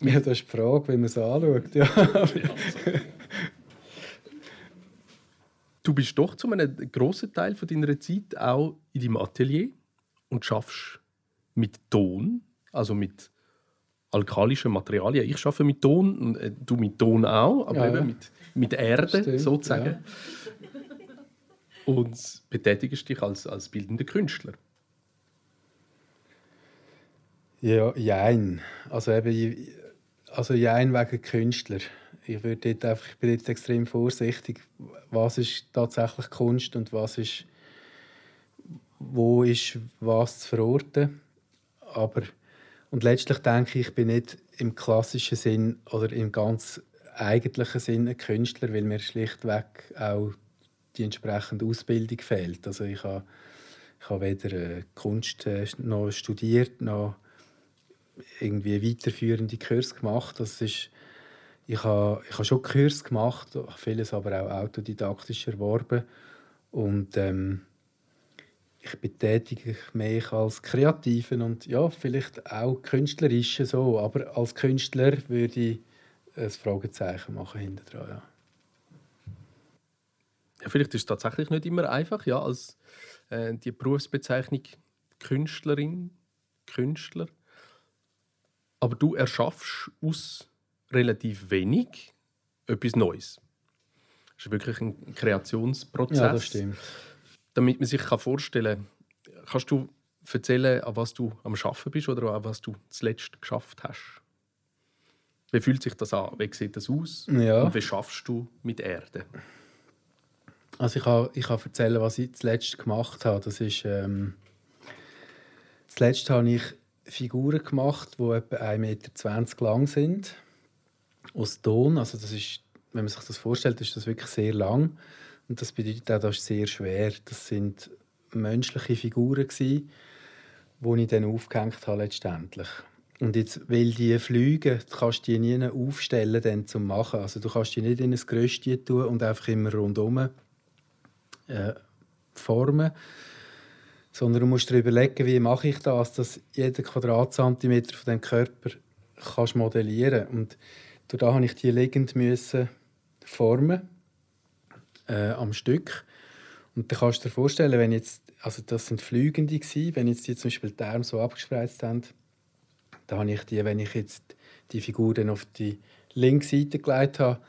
Ja, das ist die Frage, wie man es anschaut. Ja. Du bist doch zu einem grossen Teil von deiner Zeit auch in deinem Atelier und schaffst mit Ton, also mit alkalischen Materialien. Ich arbeite mit Ton, und äh, du mit Ton auch, aber ja, eben ja. Mit, mit Erde Stimmt, sozusagen. Ja. Und betätigst dich als, als bildender Künstler. Ja, jein. Also eben, also jein wegen Künstler ich, würde dort einfach, ich bin jetzt extrem vorsichtig, was ist tatsächlich Kunst und was ist, wo ist was zu verorten. Aber, und letztlich denke ich, ich bin nicht im klassischen Sinn oder im ganz eigentlichen Sinn ein Künstler, weil mir schlichtweg auch die entsprechende Ausbildung fehlt. Also ich habe, ich habe weder äh, Kunst äh, noch studiert, noch irgendwie weiterführende Kurs gemacht. Das ist ich habe, ich habe schon Kurs gemacht, vieles aber auch autodidaktisch erworben. Und ähm, ich betätige mich als Kreativen und ja, vielleicht auch Künstlerische so. Aber als Künstler würde ich ein Fragezeichen machen hinter dran. Ja. ja. vielleicht ist es tatsächlich nicht immer einfach, ja, als äh, die Berufsbezeichnung Künstlerin, Künstler. Aber du erschaffst aus relativ wenig etwas Neues. Das ist wirklich ein Kreationsprozess. Ja, das stimmt. Damit man sich vorstellen kann, kannst du erzählen, an was du am Schaffen bist oder an was du zuletzt geschafft hast? Wie fühlt sich das an? Wie sieht das aus? Ja. Und wie schaffst du mit Erde? Also ich kann, ich kann erzählen, was ich zuletzt gemacht habe. Das ist, ähm, zuletzt habe ich Figuren gemacht, die etwa 1,20 Meter lang sind. Aus Ton. Also das ist, wenn man sich das vorstellt, ist das wirklich sehr lang. Und das bedeutet auch, das ist sehr schwer. Das sind menschliche Figuren, die ich dann aufgehängt habe letztendlich. Und jetzt, weil die fliegen, kannst du die nie aufstellen dann zum Machen. Also du kannst die nicht in ein Gerüst tun und einfach immer rundherum äh, formen. Sondern du musst dir überlegen, wie mache ich das, dass jeder Quadratzentimeter von dem Körper kannst modellieren Und da habe ich die liegend müssen formen äh, am Stück. Und dann kannst du dir vorstellen, wenn jetzt, also das sind Flügende gewesen, wenn jetzt die zum Beispiel die Arme so abgespreizt haben, dann habe ich die, wenn ich jetzt die Figur dann auf die linke Seite gelegt habe,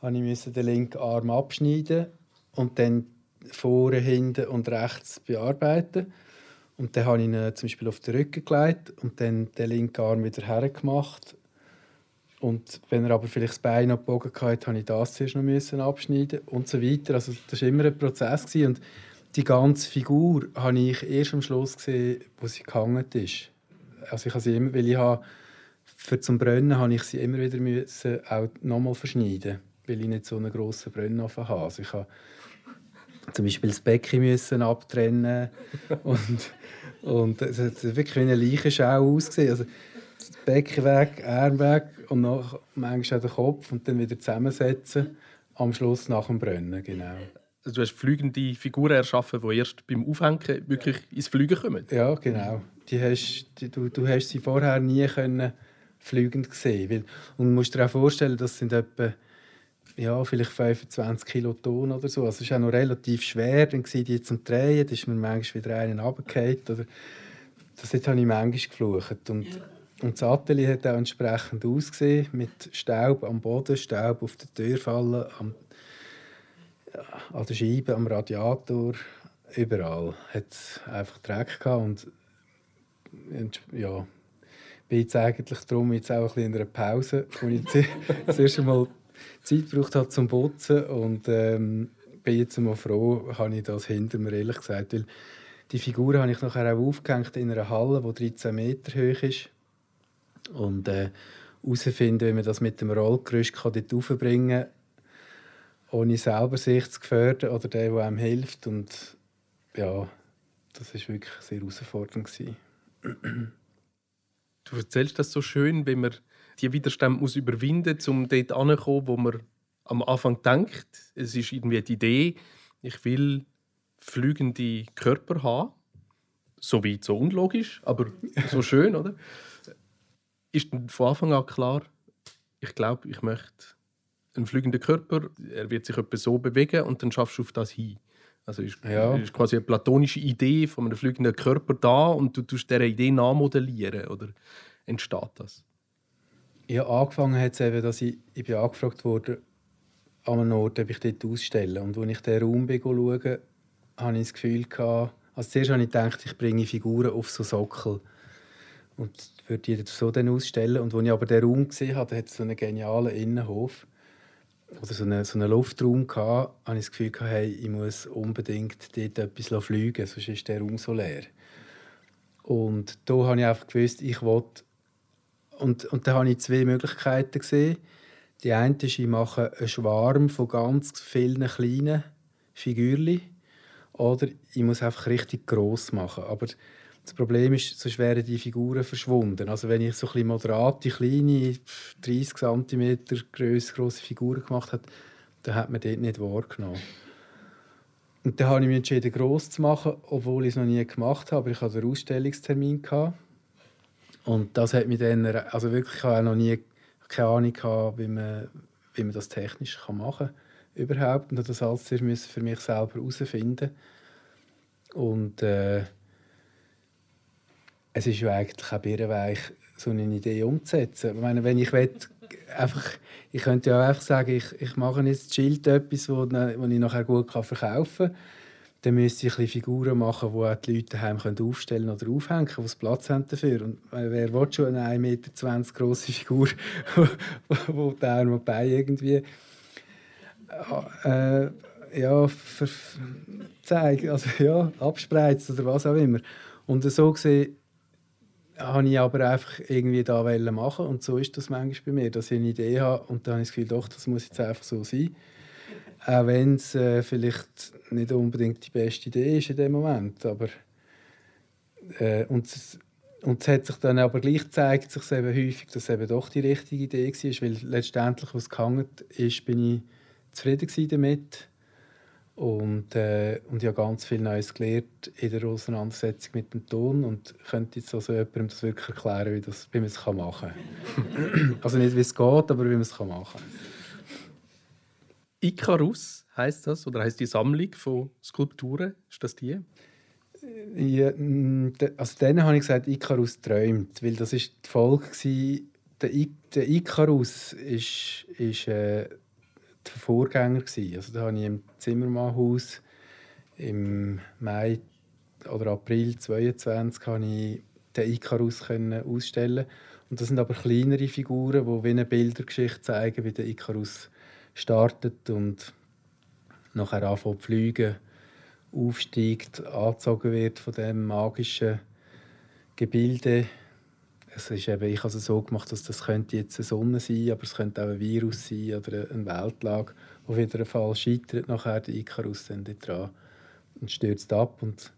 habe ich den linken Arm abschneiden und dann vorne, hinten und rechts bearbeiten. Und dann habe ich ihn zum Beispiel auf den Rücken gelegt und dann den linken Arm wieder hergemacht. Und wenn er aber vielleicht das Bein noch gebogen hatte, habe ich das zuerst noch müssen abschneiden und so weiter. Also das war immer ein Prozess. Gewesen. Und die ganze Figur habe ich erst am Schluss gesehen, wo sie gehangen ist. Also ich habe sie immer, weil ich habe, für zum Brennen habe ich sie immer wieder müssen auch nochmal verschneiden, weil ich nicht so einen grossen Brennofen habe. Also ich habe zum Beispiel das Becken müssen abtrennen und, und es hat wirklich wie eine Leichenschau ausgesehen. Also Becken weg, Arm weg und noch manchmal auch den Kopf und dann wieder zusammensetzen. Am Schluss nach dem Brennen, genau. Also du hast flügende Figuren erschaffen, die erst beim Aufhängen wirklich ins Fliegen kommen. Ja, genau. Die hast, die, du, du hast sie vorher nie können flügend gesehen. Weil, und du musst dir auch vorstellen, das sind etwa ja, vielleicht 25 Kilo Ton oder so. Also es ist auch noch relativ schwer, dann die zum Drehen, da ist mir manchmal wieder einen runtergefallen. Oder das habe ich manchmal geflucht. Und, und das Atelier hat auch entsprechend ausgesehen, mit Staub am Boden, Staub auf der Türfalle, am, ja, an der Scheibe, am Radiator, überall. Hat einfach Dreck gehabt und, ja, bin jetzt eigentlich darum jetzt auch ein bisschen in einer Pause, wo ich das erste Mal Zeit gebraucht hat zum Putzen und ähm, bin jetzt mal froh, habe ich das hinter mir ehrlich gesagt, weil die Figur habe ich nachher auch aufgehängt in einer Halle, die 13 Meter hoch ist und äh, herausfinden, wie man das mit dem Rollgerüst kann dort raufbringen kann, ohne selber sich zu gefährden oder der, der einem hilft und ja, das ist wirklich sehr herausfordernd. Du erzählst das so schön, wenn man die Widerstände muss überwinden muss, um dort anzukommen, wo man am Anfang denkt. Es ist irgendwie die Idee, ich will flügende Körper haben. So weit, so unlogisch, aber so schön, oder? Ist von Anfang an klar, ich glaube, ich möchte einen flügenden Körper, er wird sich etwa so bewegen und dann schaffst du auf das hin. Also ist, ja. ist quasi eine platonische Idee von einem fliegenden Körper da und du tust dieser Idee nachmodellieren oder entsteht das? Ja, angefangen hat es eben, dass ich, ich bin angefragt wurde an einem Ort, ob ich dort ausstelle. Und als ich den Raum schaue, habe ich das Gefühl gehabt, also zuerst habe ich gedacht, ich bringe Figuren auf so Sockel und würde die so dann ausstellen. Und als ich aber den Raum gesehen habe, hat so einen genialen Innenhof oder so einen, so einen Luftraum gehabt, habe ich das Gefühl gehabt, hey, ich muss unbedingt dort etwas fliegen, sonst ist der Raum so leer. Und da habe ich einfach gewusst, ich wollte und, und da habe ich zwei Möglichkeiten gesehen. Die eine ist, ich mache einen Schwarm von ganz vielen kleinen Figürchen. Oder ich muss einfach richtig gross machen. Aber das Problem ist, sonst wären die Figuren verschwunden. Also wenn ich so ein moderate, kleine, 30 cm grosse, grosse Figuren gemacht habe, dann hat man dort nicht wahrgenommen. Und dann habe ich mich entschieden, gross zu machen, obwohl ich es noch nie gemacht habe. Aber ich hatte einen Ausstellungstermin. Und das hat mich dann, also wirklich, ich habe noch nie keine Ahnung wie man, wie man das technisch machen kann überhaupt. Und das alles für mich selber herausfinden. Und äh, es ist ja eigentlich auch birrenweich, so eine Idee umzusetzen. Ich meine, wenn ich will, einfach, ich könnte ja einfach sagen, ich, ich mache jetzt Schild etwas, wo, wo ich nachher gut verkaufen kann. Dann müsste ich ein Figuren machen, die die Leute daheim aufstellen oder aufhängen können, die Platz haben dafür. Und wer will schon eine 1,20 Meter große Figur, wo die Arme und Beine irgendwie äh, ja, zeigen, also ja, abspreizt oder was auch immer. Und so gesehen habe ich aber einfach irgendwie da machen und so ist das manchmal bei mir, dass ich eine Idee habe und dann habe ich das Gefühl, doch, das muss jetzt einfach so sein. Auch wenn es äh, vielleicht nicht unbedingt die beste Idee ist in dem Moment, aber äh, und, und es hat sich dann aber gleich gezeigt, sich eben häufig, dass es eben doch die richtige Idee war, weil letztendlich, was gehangen ist, bin ich zufrieden damit und, äh, und ich habe ganz viel Neues gelernt in der Auseinandersetzung mit dem Ton und könnte jetzt also jemandem das wirklich erklären, wie, das, wie man es machen kann. also nicht, wie es geht, aber wie man es machen kann. Icarus heißt das oder heißt die Sammlung von Skulpturen? Ist das die? Ja, also dann habe ich gesagt, Icarus träumt, weil das ist die Folge der, der Icarus ist, ist äh, der Vorgänger. Also, da habe ich im Zimmermannhaus im Mai oder April 2022 habe ich den Icarus ausstellen und das sind aber kleinere Figuren, die wie eine Bildergeschichte zeigen, wie der Icarus startet und nachher anfängt zu fliegen, aufsteigt, angezogen wird von dem magischen Gebilde es ist eben, ich habe es so gemacht, dass das könnte jetzt eine Sonne sein, aber es könnte auch ein Virus sein oder eine Weltlage, wieder ein Fall scheitert nachher der Icarus dann dran und stürzt ab und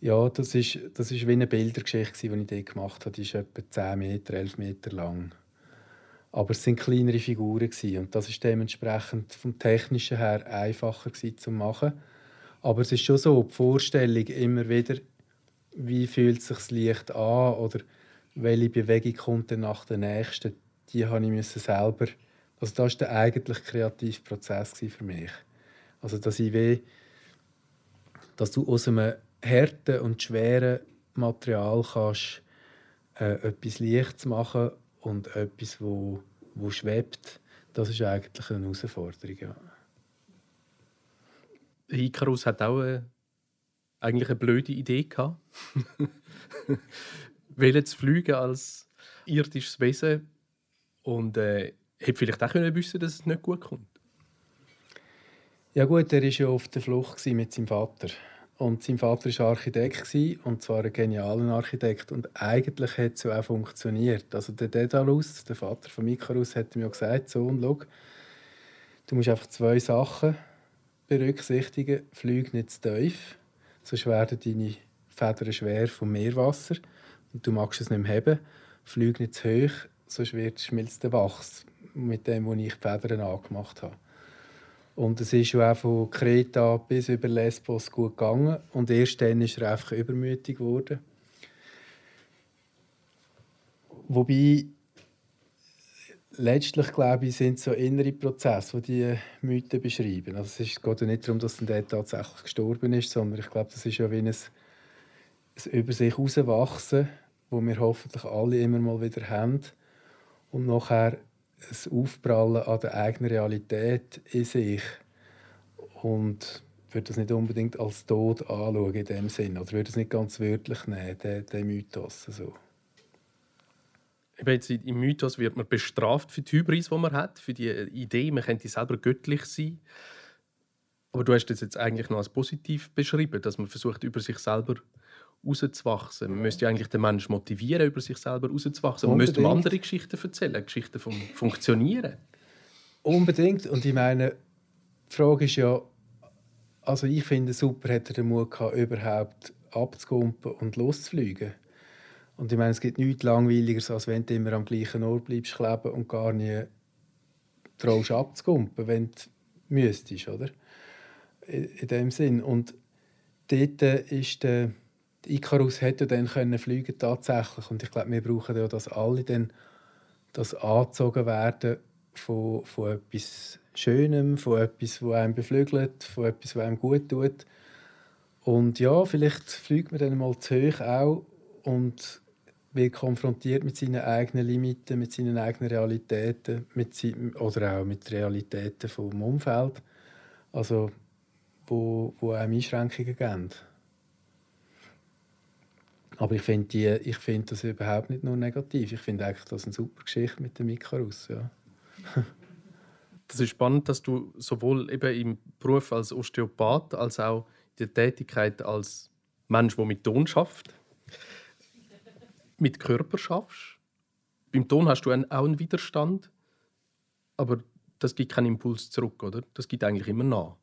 ja, das ist, das ist wie eine Bildergeschichte, die ich dort gemacht habe. Die ist etwa 10 Meter, 11 Meter lang. Aber es sind kleinere Figuren und das ist dementsprechend vom Technischen her einfacher zu machen. Aber es ist schon so, die Vorstellung immer wieder, wie fühlt sich das Licht an oder welche Bewegung kommt dann nach der nächsten, die habe ich selber, also das war der eigentliche kreative Prozess für mich. Also dass ich will, dass du aus einem harten und schweren Material kannst äh, etwas Lichts machen und etwas, wo, wo schwebt, das ist eigentlich eine Herausforderung. Ja. Icarus hat auch eine, eigentlich eine blöde Idee gehabt. wollen zu fliegen als irdisches Wesen und äh, hätte vielleicht auch können wissen dass es nicht gut kommt. Ja gut, er war ja auf der Flucht mit seinem Vater. Und sein Vater war Architekt, und zwar ein genialer Architekt. Und eigentlich hat es ja auch funktioniert. Also der Daedalus, der Vater von Icarus, hat mir ja gesagt, so und schau, du musst einfach zwei Sachen berücksichtigen. Flieg nicht zu tief, sonst werden deine Federn schwer vom Meerwasser und du magst es nicht mehr haben, flieg nicht zu hoch, sonst wird schmilzt der Wachs mit dem, was ich die Federn angemacht habe. Und es ist auch von Kreta bis über Lesbos gut gegangen und erst dann ist er einfach übermütig geworden. Wobei letztlich glaube ich, sind so innere Prozesse, die diese Mythen beschreiben. Also es geht ja nicht darum, dass er tatsächlich gestorben ist, sondern ich glaube, das ist ja wie ein ein über sich herauswachsen, wo wir hoffentlich alle immer mal wieder haben. Und nachher ein Aufprallen an der eigenen Realität in sich. Und würde das nicht unbedingt als Tod anschauen in dem Sinn. Oder würde es nicht ganz wörtlich nehmen, den, Mythos. So. Jetzt Im Mythos wird man bestraft für die Hybris, die man hat, für die Idee, man könnte selber göttlich sein. Aber du hast das jetzt eigentlich noch als positiv beschrieben, dass man versucht, über sich selber rauszuwachsen. Man müsste eigentlich den Menschen motivieren, über sich selber rauszuwachsen. Man müsste andere Geschichten erzählen, Geschichten vom Funktionieren. Unbedingt. Und ich meine, die Frage ist ja, also ich finde super, hat er den Mut gehabt, überhaupt abzukumpen und loszufliegen. Und ich meine, es gibt nichts langweiliger, als wenn du immer am gleichen Ort bleibst kleben und gar nie traust abzukumpen, wenn du müsstest, oder? In dem Sinn. Und dort ist der Icarus hätte dann können fliegen tatsächlich. Und ich glaube wir brauchen ja dass alle dann das angezogen werden von, von etwas Schönem, von etwas, was einem beflügelt, von etwas, was einem gut tut. Und ja, vielleicht fliegt man dann mal zu hoch auch und wird konfrontiert mit seinen eigenen Limiten, mit seinen eigenen Realitäten mit seinen, oder auch mit Realitäten vom Umfeld, also wo, wo einem Einschränkungen geben. Aber ich finde find das überhaupt nicht nur negativ. Ich finde eigentlich das eine super Geschichte mit dem Icarus. Ja. das ist spannend, dass du sowohl eben im Beruf als Osteopath als auch in der Tätigkeit als Mensch, der mit Ton schafft, mit Körper schaffst. Beim Ton hast du auch einen Widerstand, aber das gibt keinen Impuls zurück, oder? Das gibt eigentlich immer nach.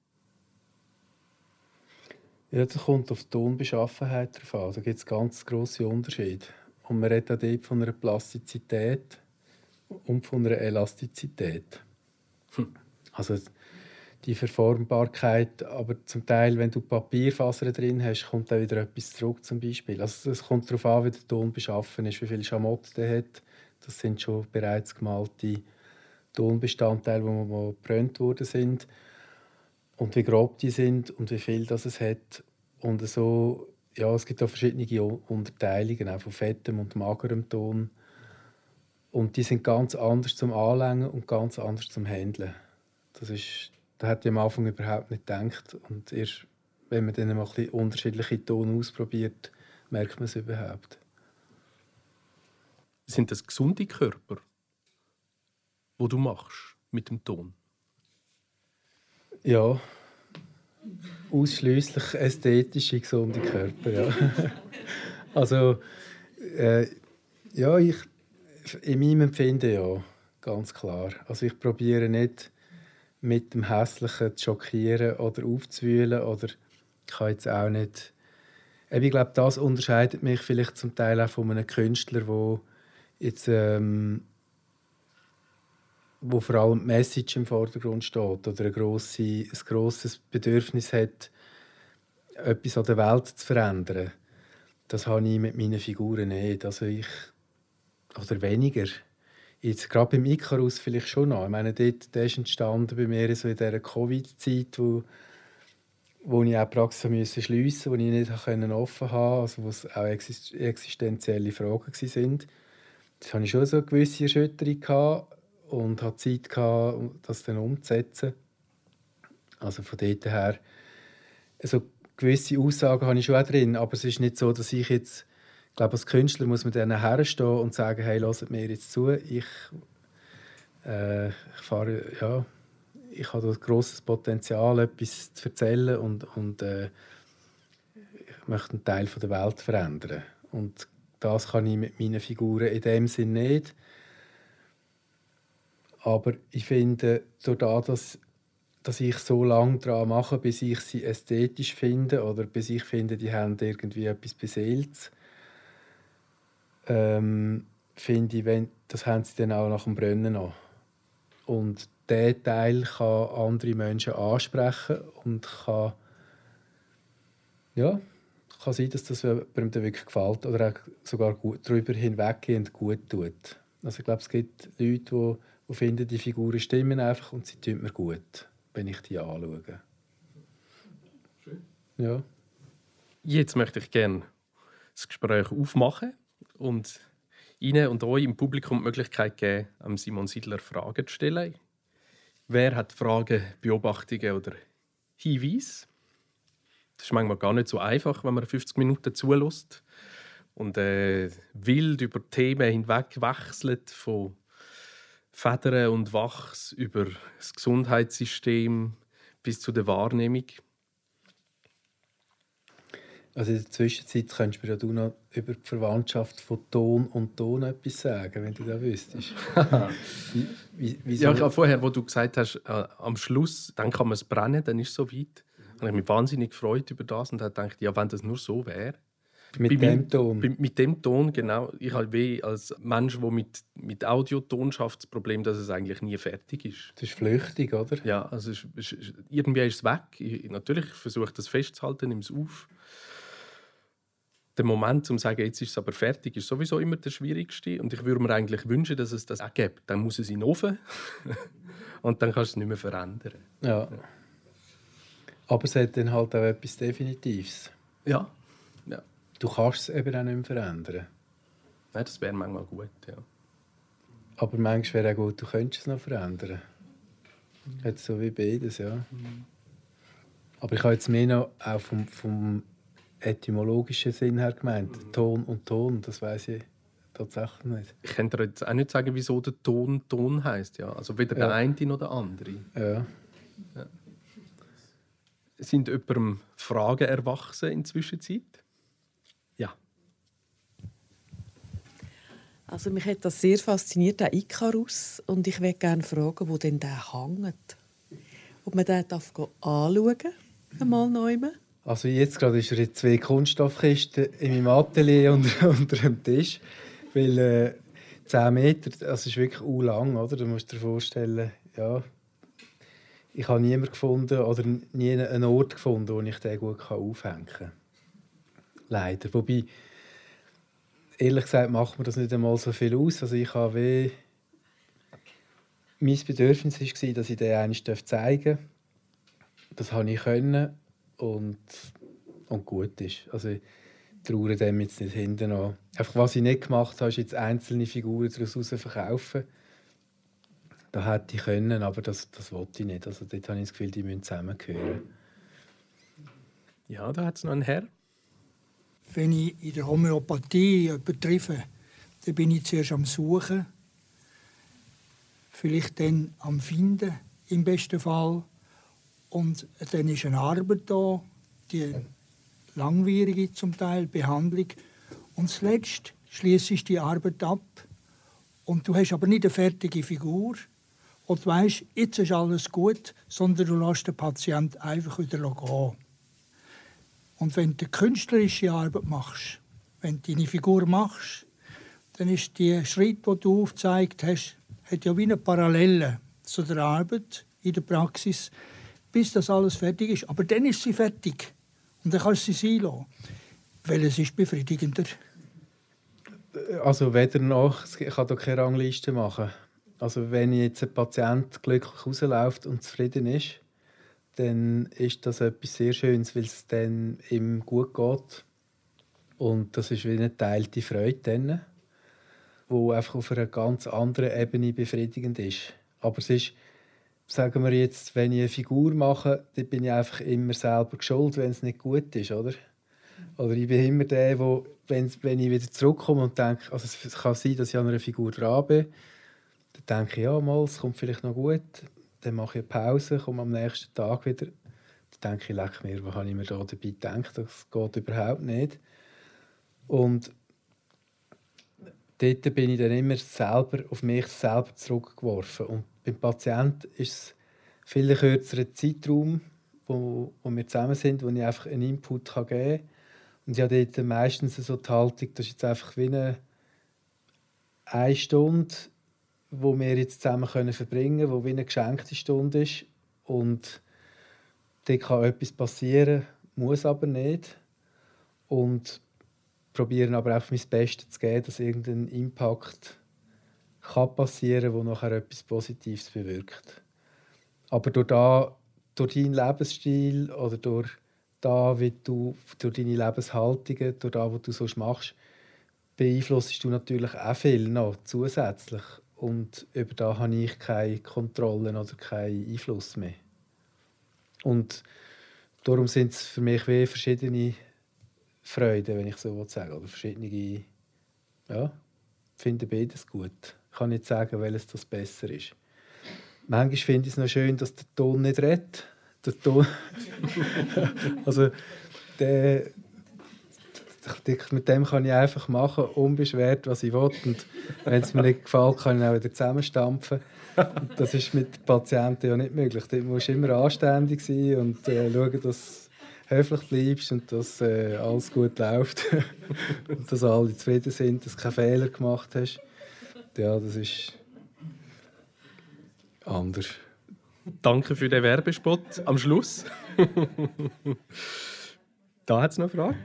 Ja, das kommt auf die Tonbeschaffenheit drauf an. Da gibt es ganz grosse Unterschiede. Und man redet auch dort von einer Plastizität und von einer Elastizität. Hm. Also die Verformbarkeit, aber zum Teil, wenn du Papierfasern drin hast, kommt dann wieder etwas zurück zum Beispiel. Also es kommt darauf an, wie der Ton beschaffen ist, wie viel Schamott der hat. Das sind schon bereits gemalte Tonbestandteile, die, die gebrannt worden sind und wie grob die sind und wie viel das es hat. Und so, ja, es gibt auch verschiedene Unterteilungen, auch von fettem und magerem Ton. Und die sind ganz anders zum Anlängen und ganz anders zum Handeln. Das ist, da hätte ich am Anfang überhaupt nicht gedacht. Und erst, wenn man dann mal unterschiedliche Ton ausprobiert, merkt man es überhaupt. Sind das gesunde Körper, wo du machst mit dem Ton? Ja, ausschließlich ästhetische, gesunde Körper. Ja. also, äh, ja, ich, in meinem Empfinden ja, ganz klar. Also ich probiere nicht mit dem Hässlichen zu schockieren oder aufzuwühlen oder ich kann jetzt auch nicht ich glaube, das unterscheidet mich vielleicht zum Teil auch von einem Künstler, der jetzt ähm, wo vor allem die Message im Vordergrund steht oder ein, grosse, ein grosses Bedürfnis hat, etwas an der Welt zu verändern. Das habe ich mit meinen Figuren nicht. Also ich, oder weniger. Jetzt gerade beim Icarus vielleicht schon noch. Ich meine, dort, der ist entstanden bei mir so in dieser Covid-Zeit, wo, wo ich auch Praxis musste schliessen, wo ich nicht offen haben, also wo es auch existenzielle Fragen waren. Das hatte ich schon so eine gewisse Erschütterung gehabt und hatte Zeit, gehabt, das dann umzusetzen. Also von dort her, also gewisse Aussagen habe ich schon auch drin, aber es ist nicht so, dass ich jetzt, ich glaube, als Künstler muss man dann herstehen und sagen, hey, lasst mir jetzt zu, ich, äh, ich fahre, ja, ich habe ein grosses Potenzial, etwas zu erzählen und, und äh, ich möchte einen Teil der Welt verändern. Und das kann ich mit meinen Figuren in dem Sinn nicht. Aber ich finde, dadurch, dass, dass ich so lange daran mache, bis ich sie ästhetisch finde oder bis ich finde, die haben irgendwie etwas Beseeltes, ähm, finde ich, wenn, das haben sie dann auch nach dem Brennen noch. Und dieser Teil kann andere Menschen ansprechen und kann, ja, kann sein, dass das jemandem wirklich gefällt oder auch sogar gut, darüber hinweggehend gut tut. Also ich glaube, es gibt Leute, die und finde, die Figuren stimmen einfach und sie tun mir gut, wenn ich die anschaue. Schön. Ja. Jetzt möchte ich gerne das Gespräch aufmachen und Ihnen und euch im Publikum die Möglichkeit geben, Simon Siedler Fragen zu stellen. Wer hat Fragen, Beobachtungen oder Hinweise? Das ist manchmal gar nicht so einfach, wenn man 50 Minuten zulässt und äh, wild über Themen hinweg wechselt von Federn und Wachs über das Gesundheitssystem bis zu der Wahrnehmung? Also in der Zwischenzeit könntest du mir ja du noch über die Verwandtschaft von Ton und Ton etwas sagen, wenn du das wüsstest. wie, wie, ja, ich habe vorher, wo du gesagt hast, äh, am Schluss, dann kann man es brennen, dann ist es so weit. Und ich habe mich wahnsinnig gefreut über das und habe gedacht, ja, wenn das nur so wäre. Mit bei, dem Ton? Bei, mit dem Ton, genau. Ich habe weh als Mensch, der mit, mit Audioton schafft, das Problem, dass es eigentlich nie fertig ist. Das ist flüchtig, oder? Ja, also es, es, irgendwie ist es weg. Ich, natürlich versuche ich das festzuhalten, nehme es auf. Der Moment, um zu sagen, jetzt ist es aber fertig, ist sowieso immer der schwierigste. Und ich würde mir eigentlich wünschen, dass es das auch gibt. Dann muss es in den Ofen und dann kannst du es nicht mehr verändern. Ja. Aber es hat dann halt auch etwas Definitives. Ja. Du kannst es eben auch nicht mehr verändern. Nein, das wäre manchmal gut, ja. Aber manchmal wäre auch gut, du könntest es noch verändern. Mhm. Jetzt so wie beides, ja. Mhm. Aber ich habe jetzt mehr noch auch vom, vom etymologischen Sinn her gemeint. Mhm. Ton und Ton, das weiß ich tatsächlich nicht. Ich kann dir jetzt auch nicht sagen, wieso der Ton Ton heißt. Ja. Also weder ja. der eine noch der andere. Ja. ja. Sind jemandem Fragen erwachsen in der Zwischenzeit? Ja. Also mich hat das sehr fasziniert, der Icarus. Und ich würde gerne fragen, wo denn der hängt. Ob man den darf anschauen darf, einmal neu. Also jetzt gerade ist er in zwei Kunststoffkisten in meinem Atelier unter, unter dem Tisch. Weil äh, 10 Meter, das ist wirklich u lang, oder? Du musst dir vorstellen, ja, ich habe niemanden gefunden oder nie einen Ort gefunden, wo ich den gut aufhängen kann. Leider. Wobei, ehrlich gesagt, macht mir das nicht einmal so viel aus. Also ich habe weh mein Bedürfnis war, dass ich den einmal zeigen darf. Das habe ich können und, und gut ist. Also ich traue dem jetzt nicht hinten an. Einfach, was ich nicht gemacht habe, ist jetzt einzelne Figuren daraus verkaufen. Das hätte ich können, aber das, das wollte ich nicht. Also dort habe ich das Gefühl, die müssen zusammengehören. Ja, da hat es noch einen Herr. Wenn ich in der Homöopathie übertreffe, dann bin ich zuerst am Suchen, vielleicht dann am Finden im besten Fall. Und dann ist eine Arbeit da, die langwierige zum Teil Behandlung. Und zuletzt schließe ich die Arbeit ab. Und du hast aber nicht eine fertige Figur. Und du weißt, jetzt ist alles gut, sondern du lässt den Patienten einfach wieder gehen. Und wenn du künstlerische Arbeit machst, wenn du deine Figur machst, dann ist der Schritt, den du aufgezeigt hast, hat ja wie eine Parallele zu der Arbeit in der Praxis bis das alles fertig ist. Aber dann ist sie fertig. Und dann kannst du sie sein lassen. Welches ist befriedigender? Also weder noch, ich kann da keine Rangliste machen. Also wenn jetzt ein Patient glücklich rausläuft und zufrieden ist, dann ist das etwas sehr Schönes, weil es dann ihm gut geht. Und das ist wie eine teilte Freude dann, die einfach auf einer ganz anderen Ebene befriedigend ist. Aber es ist sagen wir jetzt, wenn ich eine Figur mache, dann bin ich einfach immer selber schuld, wenn es nicht gut ist, oder? Oder ich bin immer der, wo, wenn, wenn ich wieder zurückkomme und denke, also es kann sein, dass ich an einer Figur dran bin, dann denke ich, ja, mal, es kommt vielleicht noch gut. Dann mache ich Pause, komme am nächsten Tag wieder. Dann denke ich, leck mir, was habe ich mir da dabei gedacht? Das geht überhaupt nicht. Und dort bin ich dann immer selber auf mich selber zurückgeworfen. Und beim Patienten ist es viel kürzerer Zeitraum, wo, wo wir zusammen sind, wo ich einfach einen Input kann geben kann. Und ich habe dort meistens so die Haltung, das ist jetzt einfach wie eine, eine Stunde, wo wir jetzt zusammen können verbringen können, wo wie eine geschenkte Stunde ist. Und dort kann etwas passieren, muss aber nicht. Und probieren aber auch mein Bestes zu geben, dass irgendein Impact kann passieren, wo nachher etwas Positives bewirkt. Aber durch, da, durch deinen Lebensstil oder durch da, wie du, durch deine Lebenshaltungen, durch das, was du so machst, beeinflusst du natürlich auch viel noch zusätzlich. Und über da habe ich keine Kontrolle oder keinen Einfluss mehr. Und darum sind es für mich wie verschiedene Freuden, wenn ich so sagen will. Oder verschiedene, ja, finde beides gut kann nicht sagen, welches das besser ist. Manchmal finde ich es noch schön, dass der Ton nicht redet. Der Ton also der, mit dem kann ich einfach machen, unbeschwert, was ich will. Und wenn es mir nicht gefällt, kann ich auch wieder zusammenstampfen. Und das ist mit Patienten ja nicht möglich. Du musst immer anständig sein und äh, schauen, dass du höflich bleibst und dass äh, alles gut läuft. und dass alle zufrieden sind, dass du keine Fehler gemacht hast ja, das ist anders. Danke für den Werbespot am Schluss. da hat es noch eine Frage.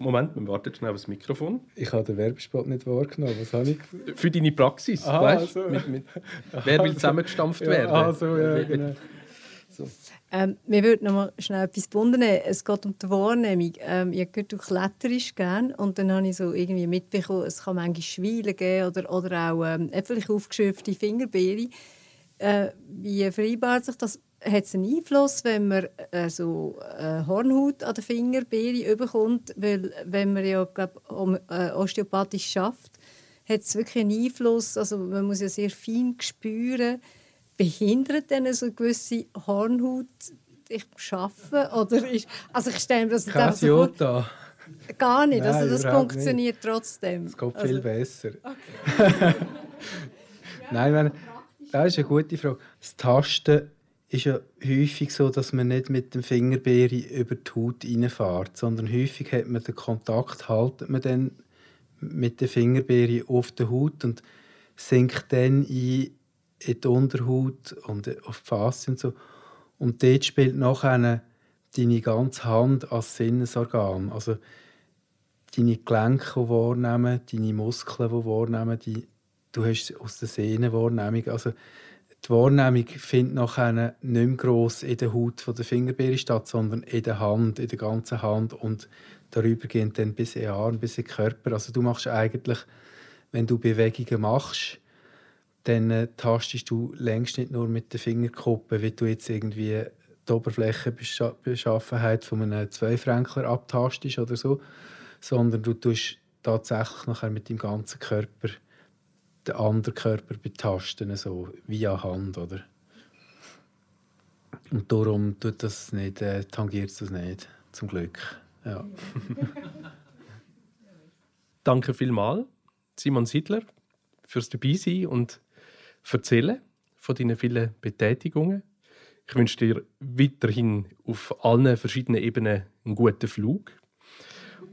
Moment, wir warten schnell auf das Mikrofon. Ich habe den Werbespot nicht wahrgenommen. Was habe ich? Für deine Praxis, Aha, weißt? So. Mit, mit, wer will zusammengestampft werden? Ja, so, ja, genau. So. Ähm, wir würden noch mal schnell etwas bunden. Es geht um die Wahrnehmung. Ähm, ich gehört, du kletterst gerne und dann habe ich so irgendwie mitbekommen, es kann manchmal Schweile geben oder, oder auch ähm, vielleicht aufgeschürfte Fingerbeere. Äh, wie vereinbart sich das? Hat es einen Einfluss, wenn man äh, so äh, Hornhaut an den Fingerbeeren bekommt? Weil wenn man ja glaub, äh, osteopathisch schafft, hat es wirklich einen Einfluss. Also man muss ja sehr fein spüren behindert denn so eine gewisse Hornhaut ich arbeiten? Oder ist, also ich stelle mir das einfach so vor. Gar nicht, Nein, also das funktioniert nicht. trotzdem. Es geht also, viel besser. Okay. Nein, meine, das ist eine gute Frage. Das Tasten ist ja häufig so, dass man nicht mit dem Fingerbeere über die Haut reinfährt, sondern häufig hat man den Kontakt, haltet man dann mit der Fingerbeere auf der Haut und sinkt dann in in die Unterhaut und auf die Faszie und so. Und dort spielt nachher deine ganze Hand als Sinnesorgan. Also deine Gelenke, die wahrnehmen, deine Muskeln, die wahrnehmen, die, du hast aus der Sehne Wahrnehmung. Also die Wahrnehmung findet nachher nicht mehr gross in der Haut der Fingerbeere statt, sondern in der Hand, in der ganzen Hand und darüber gehen dann bis in den Arm, bis in den Körper. Also du machst eigentlich, wenn du Bewegungen machst, dann äh, tastest du längst nicht nur mit den Fingerkuppen, wie du jetzt irgendwie die Oberflächenbeschaffenheit von einem Zweifränkler abtastest oder so, sondern du tust tatsächlich nachher mit dem ganzen Körper den anderen Körper betasten, so via Hand, oder? Und darum tut das nicht, äh, tangiert das nicht, zum Glück. Ja. Danke vielmals, Simon Siedler, fürs Dabeisein und erzählen von deinen vielen Betätigungen. Ich wünsche dir weiterhin auf allen verschiedenen Ebenen einen guten Flug.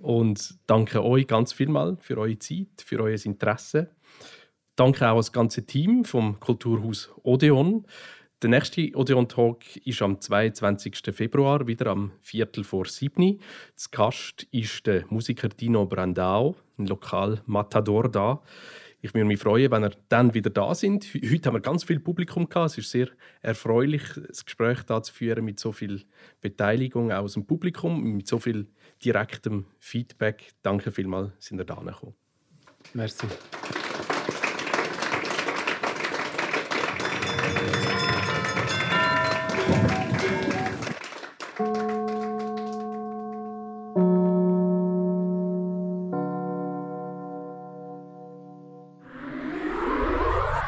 Und danke euch ganz vielmal für eure Zeit, für euer Interesse. Danke auch das ganze Team vom Kulturhaus Odeon. Der nächste Odeon Talk ist am 22. Februar, wieder am Viertel vor sieben. Zu Gast ist der Musiker Dino Brandao, ein Lokal Matador da. Ich würde mich freuen, wenn ihr dann wieder da sind. Heute haben wir ganz viel Publikum gehabt. Es ist sehr erfreulich, das Gespräch da zu führen mit so viel Beteiligung aus dem Publikum, mit so viel direktem Feedback. Danke vielmals, sind ihr da gekommen. Merci.